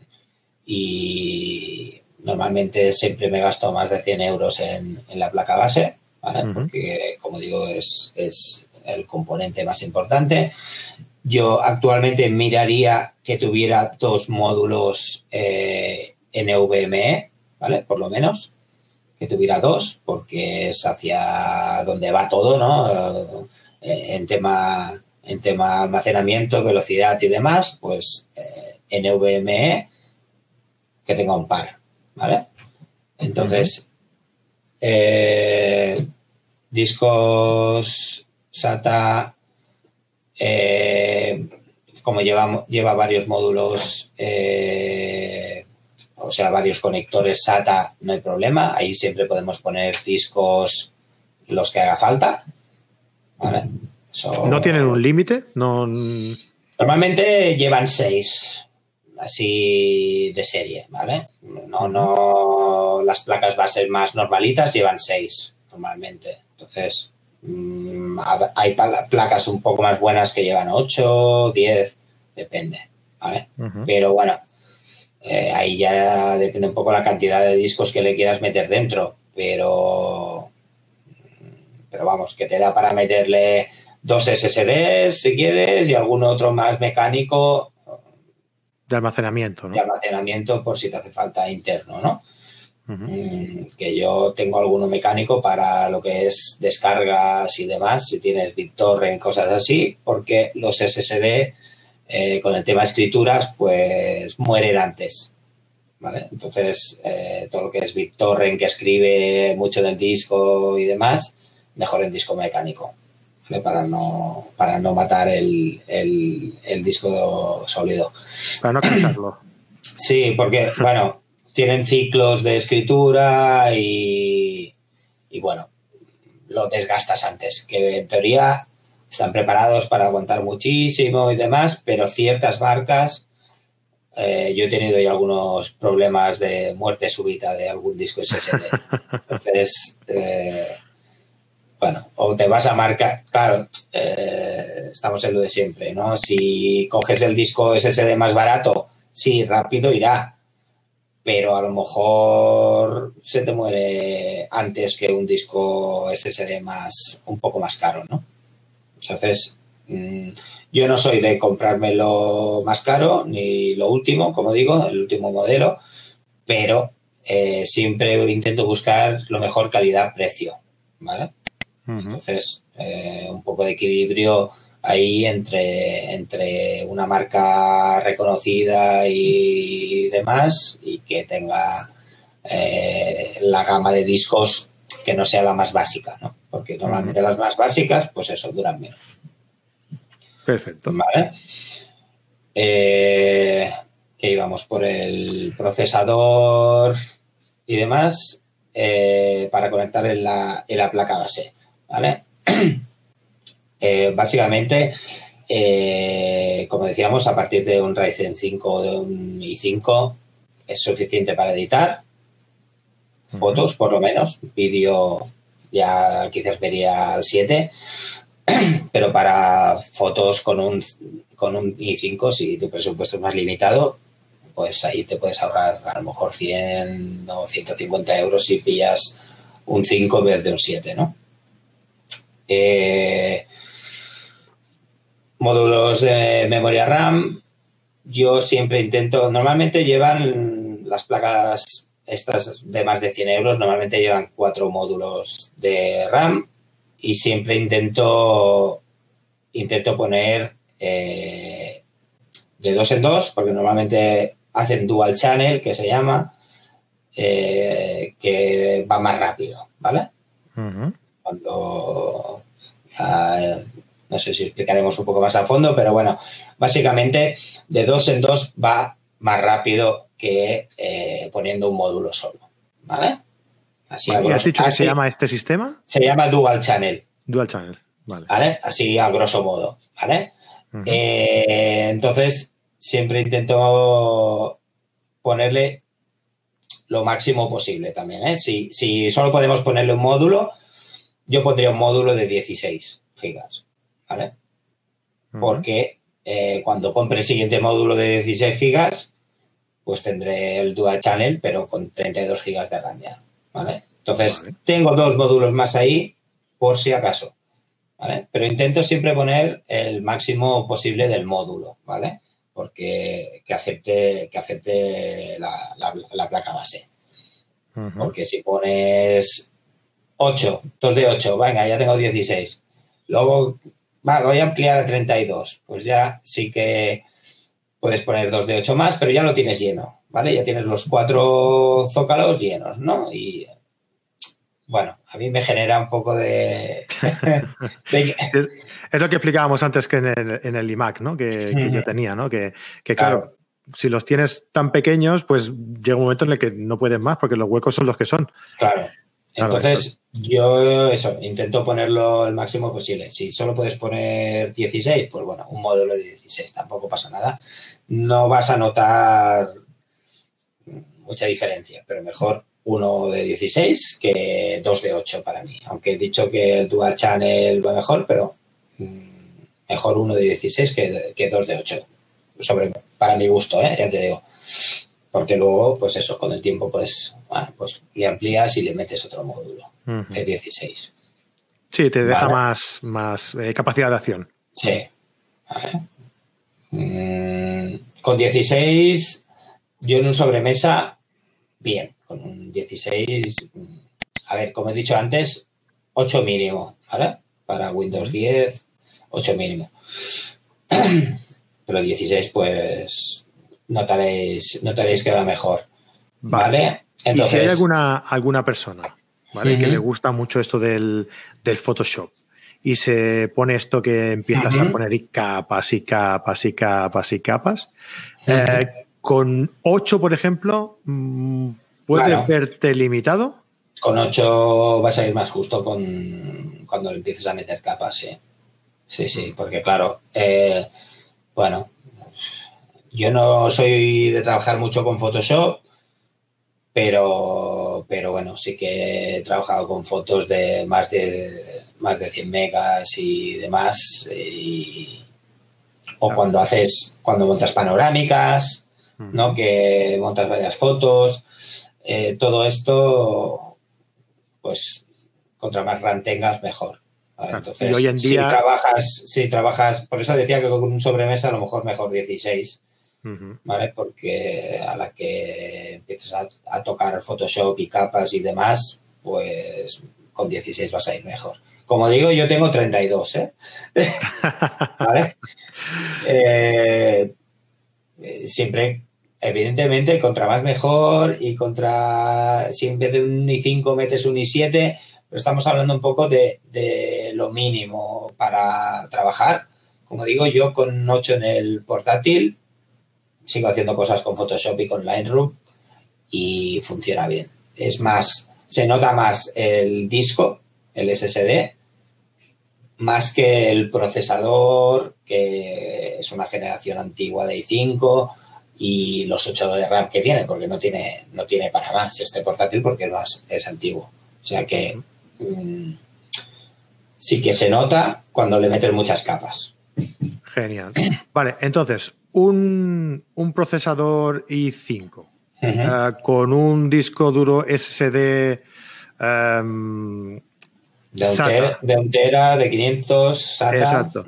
y normalmente siempre me gasto más de 100 euros en, la placa base, ¿vale? Porque, como digo, es, es el componente más importante. Yo actualmente miraría que tuviera dos módulos eh, NVMe, ¿vale? Por lo menos. que tuviera dos, porque es hacia donde va todo, ¿no? Eh, en tema en tema almacenamiento, velocidad y demás, pues eh, NVMe que tenga un par, ¿vale? Entonces, eh, discos SATA, eh, como lleva, lleva varios módulos, eh, o sea, varios conectores SATA, no hay problema. Ahí siempre podemos poner discos los que haga falta. ¿vale? ¿No tienen un límite? No... Normalmente llevan seis así de serie, ¿vale? No, no, las placas bases más normalitas llevan seis normalmente. Entonces, hay placas un poco más buenas que llevan ocho, diez, depende, ¿vale? Pero bueno, eh, ahí ya depende un poco la cantidad de discos que le quieras meter dentro, pero, pero vamos, que te da para meterle dos SSDs si quieres y algún otro más mecánico de almacenamiento, ¿no? De almacenamiento por si te hace falta interno, ¿no? Mm, que yo tengo alguno mecánico para lo que es descargas y demás, si tienes BitTorrent, cosas así, porque los SSD eh, con el tema escrituras, pues mueren antes. ¿Vale? Entonces, eh, todo lo que es BitTorrent, que escribe mucho del disco y demás, mejor en disco mecánico para no, para no matar el, el, disco sólido. Para no cansarlo. Sí, porque, bueno, tienen ciclos de escritura y, y, bueno, lo desgastas antes, que en teoría están preparados para aguantar muchísimo y demás, pero ciertas marcas, eh, yo he tenido ya algunos problemas de muerte súbita de algún disco SSD. Entonces, eh, bueno, o te vas a marcar, claro, eh, estamos en lo de siempre, ¿no? Si coges el disco SSD más barato, sí, rápido irá, pero a lo mejor se te muere antes que un disco SSD más, un poco más caro, ¿no? Entonces, mm, yo no soy de comprarme lo más caro ni lo último, como digo, el último modelo, pero eh, siempre intento buscar lo mejor calidad-precio, ¿vale? Entonces, eh, un poco de equilibrio ahí entre, entre una marca reconocida y demás y que tenga eh, la gama de discos que no sea la más básica, ¿no? Porque normalmente las más básicas, pues eso, duran menos. Perfecto. Vale. Eh, que íbamos por el procesador y demás para conectar en la, en la placa base. ¿vale? Eh, básicamente, eh, como decíamos, a partir de un Ryzen 5 o de un i5 es suficiente para editar fotos, por lo menos. Vídeo ya quizás vería al 7, pero para fotos con un, con un i5, si tu presupuesto es más limitado, pues ahí te puedes ahorrar a lo mejor 100 o 150 euros si pillas un 5 en vez de un 7, ¿no? Eh, módulos de memoria RAM. Yo siempre intento, normalmente llevan las placas estas de más de 100 euros, normalmente llevan cuatro módulos de RAM y siempre intento, intento poner eh, de dos en dos, porque normalmente hacen dual channel, que se llama, eh, que va más rápido, ¿vale? Cuando no sé si explicaremos un poco más a fondo, pero bueno, básicamente de dos en dos va más rápido que eh, poniendo un módulo solo, ¿vale? Así has dicho que se llama este sistema? Se llama Dual Channel. Dual Channel, vale. Así a grosso modo, ¿vale? Eh, entonces, siempre intento ponerle lo máximo posible también, ¿eh? Si, si solo podemos ponerle un módulo, yo pondría un módulo de 16 gigas, ¿vale? Porque eh, cuando compre el siguiente módulo de 16 gigas, pues tendré el dual channel, pero con 32 gigas de RAM ya, ¿vale? Entonces, tengo dos módulos más ahí, por si acaso, ¿vale? Pero intento siempre poner el máximo posible del módulo, ¿vale? Porque que acepte, que acepte la placa base. Porque si pones 8, 2 de 8, venga, ya tengo 16. Luego, va, voy a ampliar a 32. Pues ya sí que puedes poner 2 de 8 más, pero ya lo tienes lleno, ¿vale? Ya tienes los cuatro zócalos llenos, ¿no? Y bueno, a mí me genera un poco de... es, lo que explicábamos antes que en el, en el iMac, ¿no? Que, yo tenía, ¿no? Que, claro, si los tienes tan pequeños, pues llega un momento en el que no puedes más porque los huecos son los que son. Claro. Entonces, yo eso, intento ponerlo el máximo posible. Si solo puedes poner 16, pues bueno, un modelo de 16, tampoco pasa nada. No vas a notar mucha diferencia, pero mejor uno de 16 que dos de 8 para mí. Aunque he dicho que el Dual Channel va mejor, pero mm, mejor uno de 16 que, que dos de 8. Sobre, para mi gusto, ¿eh? ya te digo. Porque luego, pues eso, con el tiempo, pues, pues le amplías y le metes otro módulo de 16. Sí, te deja más, más eh, capacidad de acción. Sí. Mm, con 16, yo en un sobremesa, bien con un 16, a ver, como he dicho antes, 8 mínimo, ¿vale? Para Windows 10, 8 mínimo. Pero 16, pues notaréis, notaréis que va mejor. ¿Vale? Y si hay alguna, alguna persona ¿vale? que le gusta mucho esto del, Photoshop y se pone esto que empiezas a poner y capas y capas y capas y capas, eh, con 8, por ejemplo, mm, ¿Puedes verte limitado? Con 8 vas a ir más justo con cuando empieces a meter capas, sí. Sí, sí, porque claro, eh, bueno, yo no soy de trabajar mucho con Photoshop, pero, pero bueno, sí que he trabajado con fotos de más de más de 100 megas y demás. o cuando haces, cuando montas panorámicas, ¿no? Que montas varias fotos. Eh, todo esto, pues, contra más RAM tengas, mejor. Entonces, hoy en día... si trabajas, si trabajas, por eso decía que con un sobremesa a lo mejor mejor 16, ¿vale? Porque a la que empieces a, tocar Photoshop y capas y demás, pues con 16 vas a ir mejor. Como digo, yo tengo 32, ¿eh? ¿Vale? Eh, siempre evidentemente, contra más mejor y contra, si en vez de un i5 metes un i7, pero estamos hablando un poco de, lo mínimo para trabajar. Como digo, yo con 8 en el portátil sigo haciendo cosas con Photoshop y con Lightroom y funciona bien. Es más, se nota más el disco, el SSD, más que el procesador, que es una generación antigua de i5 y los 8 de RAM que tiene, porque no tiene, no tiene para más este portátil porque no es, antiguo. O sea que mm, sí que se nota cuando le meten muchas capas. Genial. Vale, entonces, un, procesador i5 eh, con un disco duro SSD em, de, un tera, de, 500 SATA. Exacto.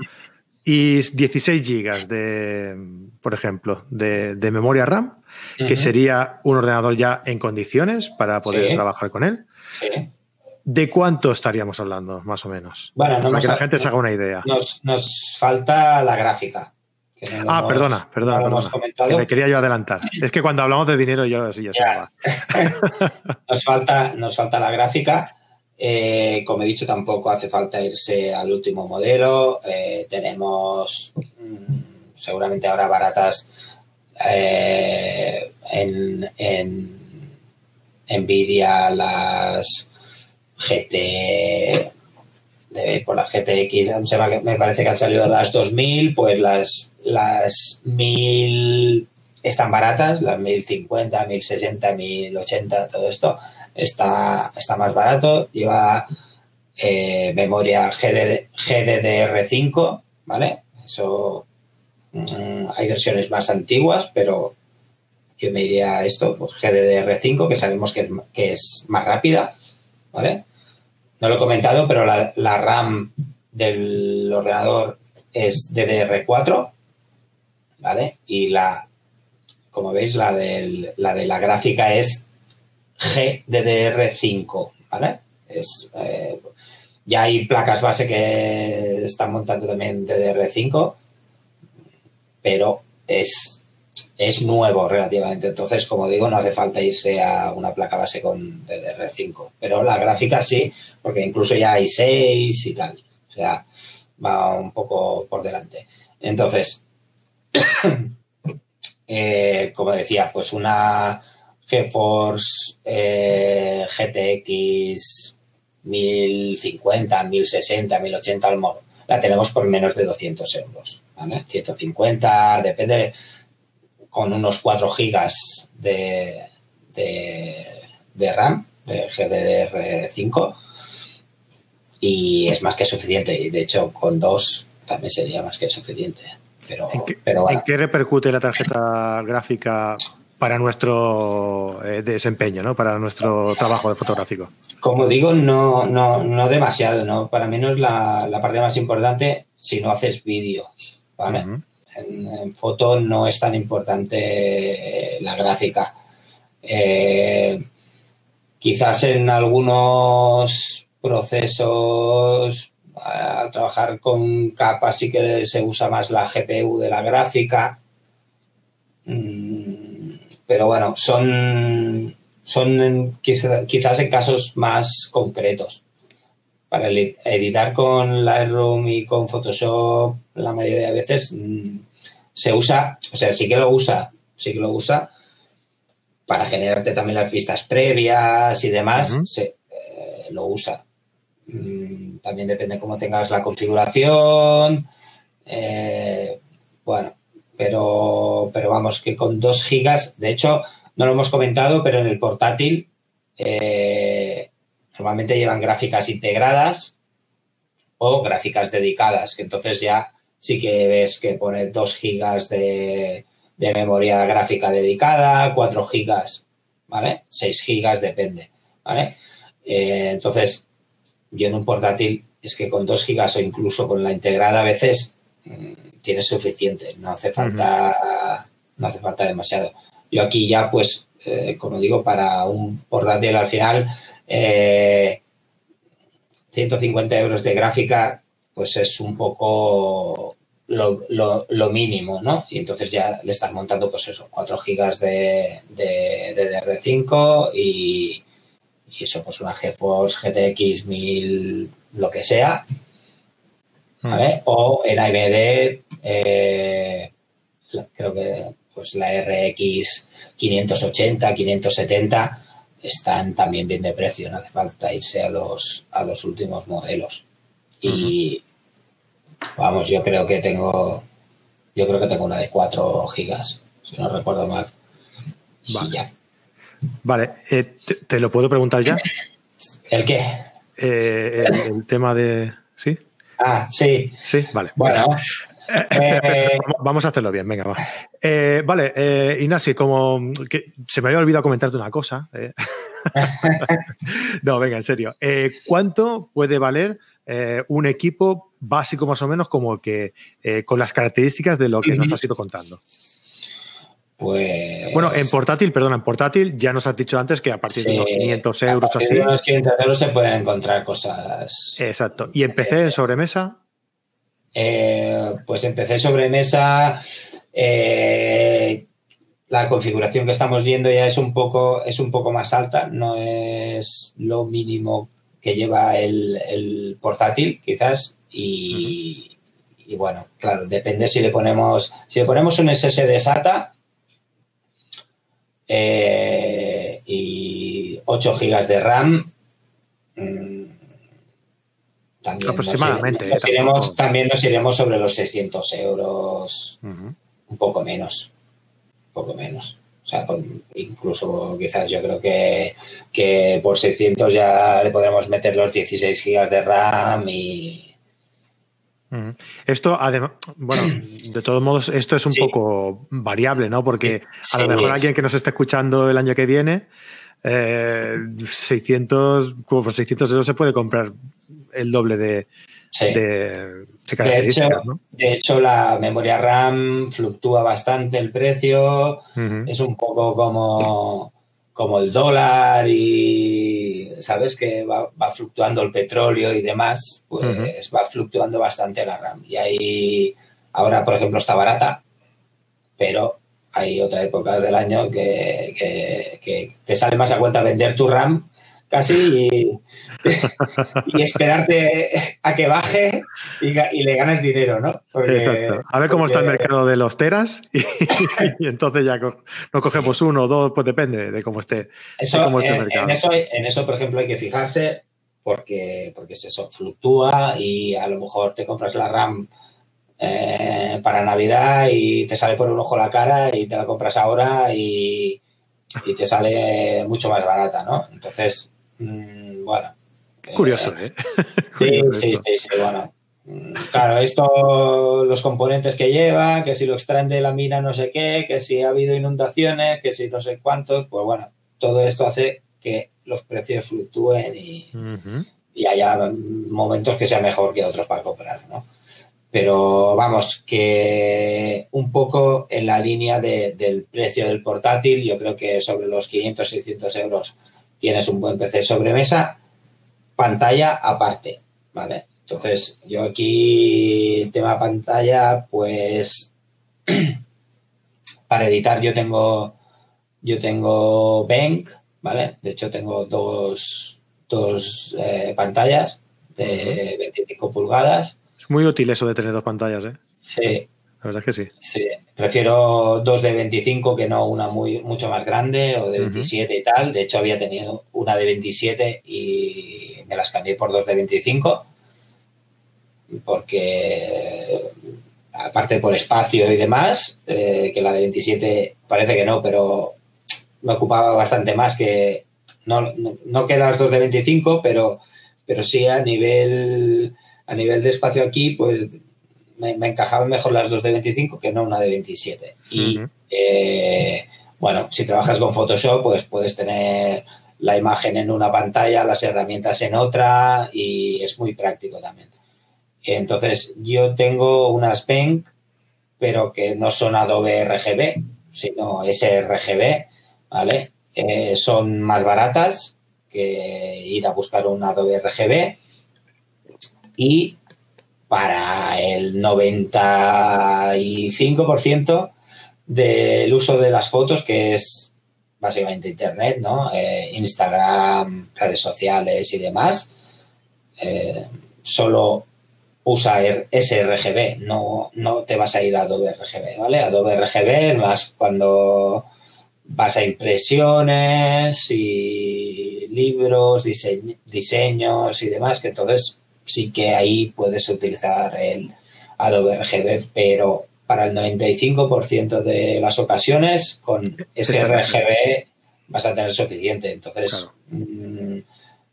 Y 16 gigas de, por ejemplo, de, memoria RAM, que sería un ordenador ya en condiciones para poder trabajar con él. ¿De cuánto estaríamos hablando, más o menos? Bueno, para que la gente se haga una idea. Nos, falta la gráfica. Ah, perdona, perdona, perdona me quería yo adelantar. Es que cuando hablamos de dinero yo sí ya, nos falta, nos falta la gráfica. Eh, como he dicho, tampoco hace falta irse al último modelo. Eh, tenemos mm, seguramente ahora baratas eh, en, Nvidia las GT por las GTX me parece que han salido las 2000 pues las las 1000 están baratas las 1050 1060 1080 todo esto está está más barato lleva eh, memoria GDDR5 vale eso Mm, hay versiones más antiguas, pero yo me iría a esto, pues GDDR5, que sabemos que es, más rápida, ¿vale? No lo he comentado, pero la, RAM del ordenador es DDR4, ¿vale? Y la, como veis, la, la de la gráfica es GDDR5, ¿vale? Es, eh, ya hay placas base que están montando también DDR5, pero es, es nuevo relativamente. Entonces, como digo, no hace falta irse a una placa base con DDR5. Pero la gráfica sí, porque incluso ya hay 6 y tal. O sea, va un poco por delante. Entonces, eh, como decía, pues una GeForce eh, GTX 1050, 1060, 1080 al modo, la tenemos por menos de 200 euros. ¿vale? 150, depende, con unos 4 gigas de, de, de RAM, de GDDR5, y es más que suficiente. Y de hecho, con dos también sería más que suficiente. Pero, ¿En qué, pero bueno. ¿en qué repercute la tarjeta gráfica para nuestro eh, desempeño, ¿no? para nuestro trabajo de fotográfico? Como digo, no, no, no demasiado, ¿no? Para mí no es la, la parte más importante si no haces vídeo, ¿vale? En, en foto no es tan importante la gráfica. Eh, quizás en algunos procesos, al trabajar con capas, sí que se usa más la GPU de la gráfica. Mm, Pero bueno, son, son quizás en casos más concretos. Para editar con Lightroom y con Photoshop, la mayoría de veces mm, se usa, o sea, sí que lo usa, sí que lo usa para generarte también las vistas previas y demás, se, eh, lo usa. Mm, También depende cómo tengas la configuración. eh, bueno, pero, pero vamos, que con 2 gigas, de hecho, no lo hemos comentado, pero en el portátil eh, normalmente llevan gráficas integradas o gráficas dedicadas, que entonces ya sí que ves que pone 2 gigas de, de memoria gráfica dedicada, 4 gigas, ¿vale? 6 gigas depende, ¿vale? Eh, entonces, yo en un portátil es que con 2 gigas o incluso con la integrada a veces mm, tienes suficiente, no hace falta, no hace falta demasiado. Yo aquí ya, pues, eh, como digo, para un portátil al final, eh, 150 euros de gráfica, pues es un poco lo, lo, lo mínimo, ¿no? Y entonces ya le estás montando, pues eso, 4 gigas de, de, de DR5 y, y eso, pues una GeForce GTX 1000, lo que sea, ¿vale? O en AMD, eh, la- creo que pues la RX 580, 570 están también bien de precio, no hace falta irse a los, a los últimos modelos. Y vamos, yo creo que tengo, yo creo que tengo una de 4 gigas, si no recuerdo mal. Y Vale. ya. Vale, eh, te, te lo puedo preguntar ya? ¿El qué? Eh, el, el tema de... ¿Sí? Ah, sí. Sí, vale. Bueno, eh, Vamos- a hacerlo bien, venga, va. Vale, Inasi, como que se me había olvidado comentarte una cosa. no, venga, en serio. ¿Cuánto puede valer un equipo básico más o menos como que con las características de lo que nos has ido contando? Pues. Bueno, en portátil, perdona, en portátil ya nos has dicho antes que a partir de unos 500 a euros o partir así. de unos 500 euros se pueden encontrar cosas. Exacto. ¿Y en PC, en sobremesa? Eh, pues empecé sobre mesa. eh, la configuración que estamos viendo ya es un poco, es un poco más alta, no es lo mínimo que lleva el, el portátil, quizás. Y, y bueno, claro, depende si le ponemos, si le ponemos un SSD SATA eh, y 8 GB de RAM. mm, también nos Aproximadamente, iremos- nos eh, iremos- también nos iremos sobre los 600 euros, Ujú. un poco menos, un poco menos. O sea, con- incluso quizás yo creo que, que por 600 ya le podremos meter los 16 gigas de RAM y... Esto, además, bueno, de todos modos, esto es un Sí. poco variable, ¿no? Porque Sí. a lo mejor alguien que nos esté escuchando el año que viene, eh, 600, como por 600 euros se puede comprar el doble de, Sí. de, de características, ¿no? De hecho, la memoria RAM fluctúa bastante el precio. Es un poco como, como el dólar y, ¿sabes? Que va, fluctuando el petróleo y demás, pues va fluctuando bastante la RAM. Y ahí, ahora, por ejemplo, está barata, pero hay otra época del año que, que te sale más a cuenta vender tu RAM casi y, y esperarte a que baje y, le ganes dinero, ¿no? Exacto. A ver cómo está el mercado de los teras y, entonces ya no cogemos uno o dos, pues depende de cómo esté, eso, el mercado. En eso, por ejemplo, hay que fijarse porque, porque eso fluctúa y a lo mejor te compras la RAM eh, para Navidad y te sale por un ojo la cara y te la compras ahora y, y te sale mucho más barata, ¿no? Entonces, Mm, bueno. Curioso, ¿eh? sí, sí, sí, sí, bueno. Mm, claro, esto, los componentes que lleva, que si lo extraen de la mina no sé qué, que si ha habido inundaciones, que si no sé cuántos, pues bueno, todo esto hace que los precios fluctúen y, haya momentos que sea mejor que otros para comprar, ¿no? Pero vamos, que un poco en la línea del precio del portátil, yo creo que sobre los 500, 600 euros tienes un buen PC sobremesa, pantalla aparte, ¿vale? Entonces, yo aquí, tema pantalla, pues para editar yo tengo yo tengo Bank, ¿vale? De hecho tengo dos, dos eh, pantallas de 25 pulgadas. Es muy útil eso de tener dos pantallas, ¿eh? Sí, la verdad es que sí. Sí, prefiero dos de 25 que no una muy mucho más grande o de 27 y tal. De hecho, había tenido una de 27 y me las cambié por dos de 25 porque aparte por espacio y demás, eh, que la de 27 parece que no, pero me ocupaba bastante más que no, no, que las dos de 25, pero, pero sí a nivel a nivel de espacio aquí, pues me, encajaban mejor las dos de 25 que no una de 27. Y eh, bueno, si trabajas con Photoshop, pues puedes tener la imagen en una pantalla, las herramientas en otra y es muy práctico también. Entonces, yo tengo unas Bank, pero que no son Adobe RGB, sino sRGB, ¿vale? Eh, son más baratas que ir a buscar un Adobe RGB y para el 95% del uso de las fotos, que es básicamente Internet, ¿no? Eh, Instagram, redes sociales y demás. Eh, solo usa sRGB, no, no te vas a ir a Adobe RGB, ¿vale? Adobe RGB más cuando vas a impresiones y libros, diseños y demás, que entonces sí que ahí puedes utilizar el Adobe RGB, pero para el 95% de las ocasiones con ese RGB vas a tener suficiente. Entonces, mm,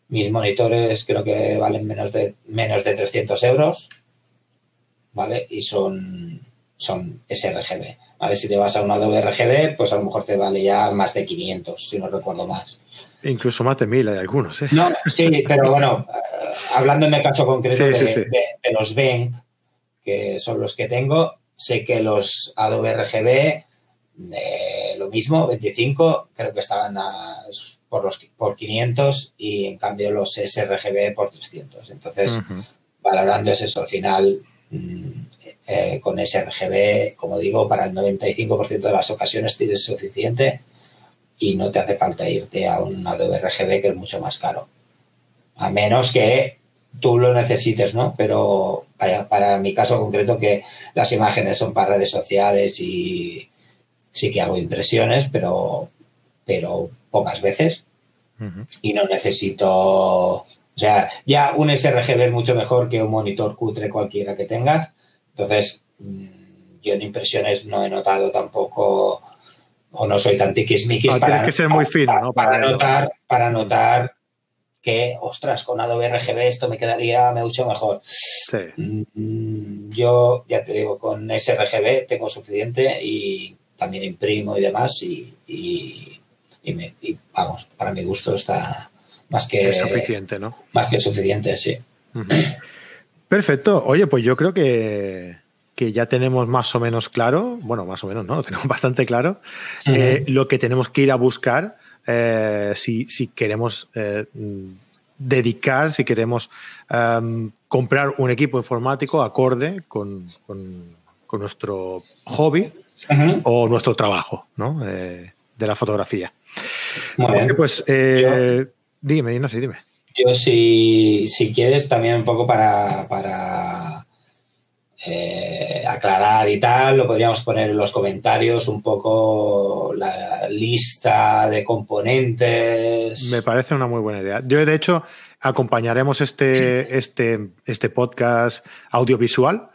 mis monitores creo que valen menos de, menos de 300 euros, ¿vale? Y son, son sRGB, ¿vale? Si te vas a un Adobe RGB, pues a lo mejor te vale ya más de 500, si no recuerdo más. Incluso más de mil hay algunos, ¿eh? No, sí, pero bueno, hablando en el caso concreto de, los Bank, que son los que tengo, sé que los Adobe RGB, eh, lo mismo, 25, creo que estaban por, los, por 500 y en cambio los sRGB por 300. Entonces, valorando es eso, al final, mm, eh, con sRGB, como digo, para el 95% de las ocasiones tienes suficiente y no te hace falta irte a un Adobe RGB que es mucho más caro. A menos que tú lo necesites, ¿no? Pero para mi caso concreto que las imágenes son para redes sociales y sí que hago impresiones, pero, pero pocas veces. Y no necesito, o sea, ya un sRGB es mucho mejor que un monitor cutre cualquiera que tengas. Entonces, mm, yo en impresiones no he notado tampoco o no soy tan tiquismiquis para, que ser muy fino, ¿no? Para, notar, para notar que, ostras, con Adobe RGB esto me quedaría mucho mejor. Sí. Mm, yo, ya te digo, con sRGB tengo suficiente y también imprimo y demás y, y, me, vamos, para mi gusto está más que... suficiente, ¿no? Más que suficiente, sí. Perfecto. Oye, pues yo creo que que ya tenemos más o menos claro, bueno, más o menos, ¿no? Lo tenemos bastante claro, eh, lo que tenemos que ir a buscar eh, si, queremos eh, dedicar, si queremos em, comprar un equipo informático acorde con, nuestro hobby o nuestro trabajo ¿no? de la fotografía. pues dime, no sé, dime. Yo si, si quieres también un poco para, para eh, aclarar y tal, lo podríamos poner en los comentarios un poco la lista de componentes. Me parece una muy buena idea. Yo, de hecho, acompañaremos este, este, este podcast audiovisual.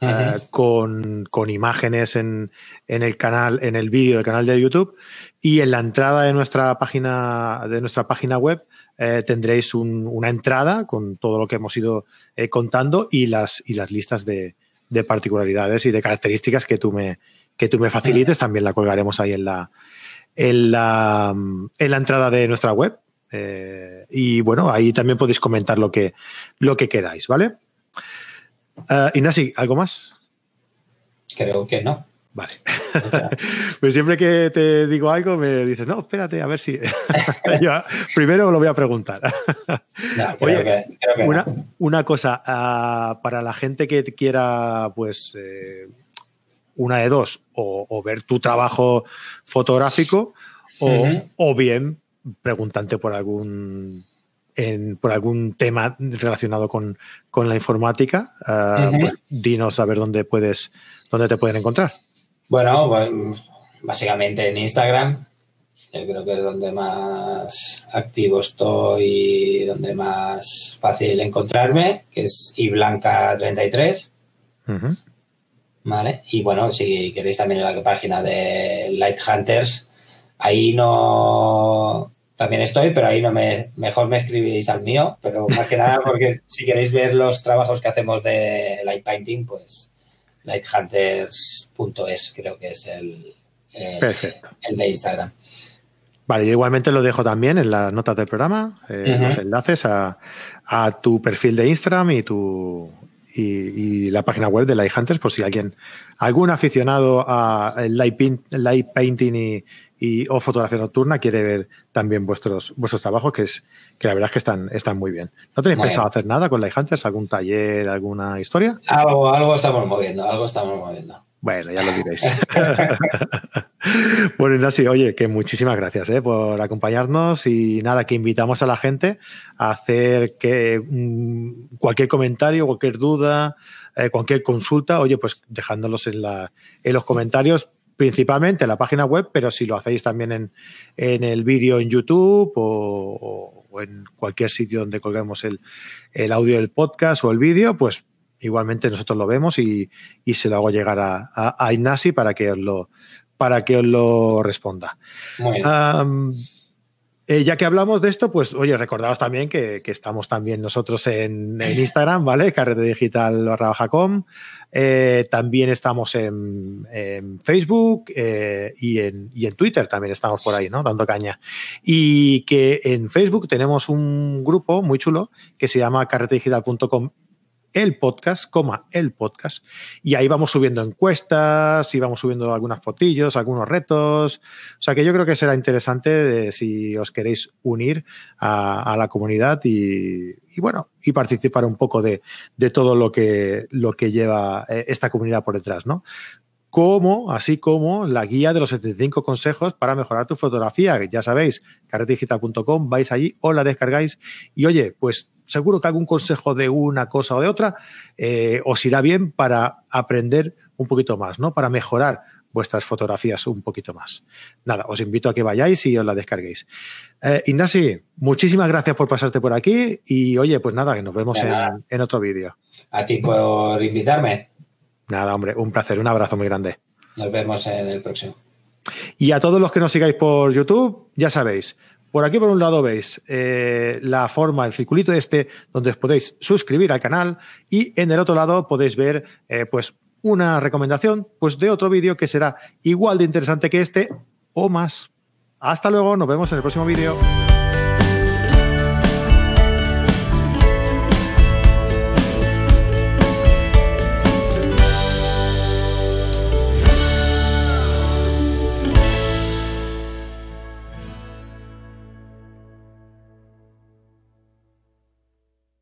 Eh, con, con, imágenes en, en, el canal, en el vídeo del canal de YouTube y en la entrada de nuestra página, de nuestra página web eh, tendréis una entrada con todo lo que hemos ido contando y las, y las listas de, de particularidades y de características que tú me, que tú me facilites. También la colgaremos ahí en la, en la, en la entrada de nuestra web. Eh, y bueno, ahí también podéis comentar lo que, lo que queráis, ¿vale? Uh, Inasi, ¿algo más? Creo que no. Vale. pues siempre que te digo algo me dices, no, espérate, a ver si. primero lo voy a preguntar. Oye, una, cosa, ah, para la gente que quiera, pues, eh, una de dos, o, ver tu trabajo fotográfico, o, bien preguntante por algún por algún tema relacionado con, la informática, ah, pues, dinos a ver dónde puedes, dónde te pueden encontrar. Bueno, básicamente en Instagram. Yo creo que es donde más activo estoy y donde más fácil encontrarme, que es iblanca33. ¿Vale? Y bueno, si queréis también en la página de Light Hunters, ahí no también estoy, pero ahí no me mejor me escribís al mío, pero más que nada porque si queréis ver los trabajos que hacemos de light painting, pues lighthunters.es, creo que es el, el de Instagram. Vale, yo igualmente lo dejo también en las notas del programa, eh, los enlaces a, tu perfil de Instagram y tu y, la página web de Light Hunters, por si alguien, algún aficionado a light, light painting y, y, o fotografía nocturna quiere ver también vuestros, vuestros trabajos, que es que la verdad es que están, están muy bien. ¿No tenéis pensado hacer nada con Hunters? ¿Algún taller, alguna historia? Algo, algo estamos moviendo, algo estamos moviendo. Bueno, ya lo diréis. bueno, Ignacio, oye, que muchísimas gracias eh, por acompañarnos y nada, que invitamos a la gente a hacer que mm, cualquier comentario, cualquier duda, eh, cualquier consulta, oye, pues dejándolos en, la, en los comentarios principalmente en la página web, pero si lo hacéis también en, en el vídeo en YouTube o, en cualquier sitio donde colguemos el, el audio del podcast o el vídeo, pues igualmente nosotros lo vemos y, y se lo hago llegar a, a, Ignasi para que os lo, para que os lo responda. Eh, ya que hablamos de esto, pues oye, recordaos también que, estamos también nosotros en, Instagram, ¿vale? Carrete Digital eh, también estamos en, Facebook eh, y, en, y, en, Twitter también estamos por ahí, ¿no? Dando caña. Y que en Facebook tenemos un grupo muy chulo que se llama carretedigital.com el podcast, coma, el podcast, y ahí vamos subiendo encuestas y vamos subiendo algunas fotillos, algunos retos. O sea que yo creo que será interesante si os queréis unir a, la comunidad y, bueno, y participar un poco de, todo lo que, lo que lleva eh, esta comunidad por detrás, ¿no? Como, así como la guía de los 75 consejos para mejorar tu fotografía. Ya sabéis, carretedigital.com, vais allí o la descargáis y oye, pues seguro que algún consejo de una cosa o de otra eh, os irá bien para aprender un poquito más, ¿no? Para mejorar vuestras fotografías un poquito más. Nada, os invito a que vayáis y os la descarguéis. Eh, Ignasi, muchísimas gracias por pasarte por aquí y oye, pues nada, que nos vemos en, en, otro vídeo. A ti por invitarme. Nada, hombre, un placer, un abrazo muy grande. Nos vemos en el próximo. Y a todos los que nos sigáis por YouTube, ya sabéis, por aquí, por un lado, veis eh, la forma, el circulito este, donde os podéis suscribir al canal y en el otro lado podéis ver, eh, pues, una recomendación pues, de otro vídeo que será igual de interesante que este o más. Hasta luego, nos vemos en el próximo vídeo.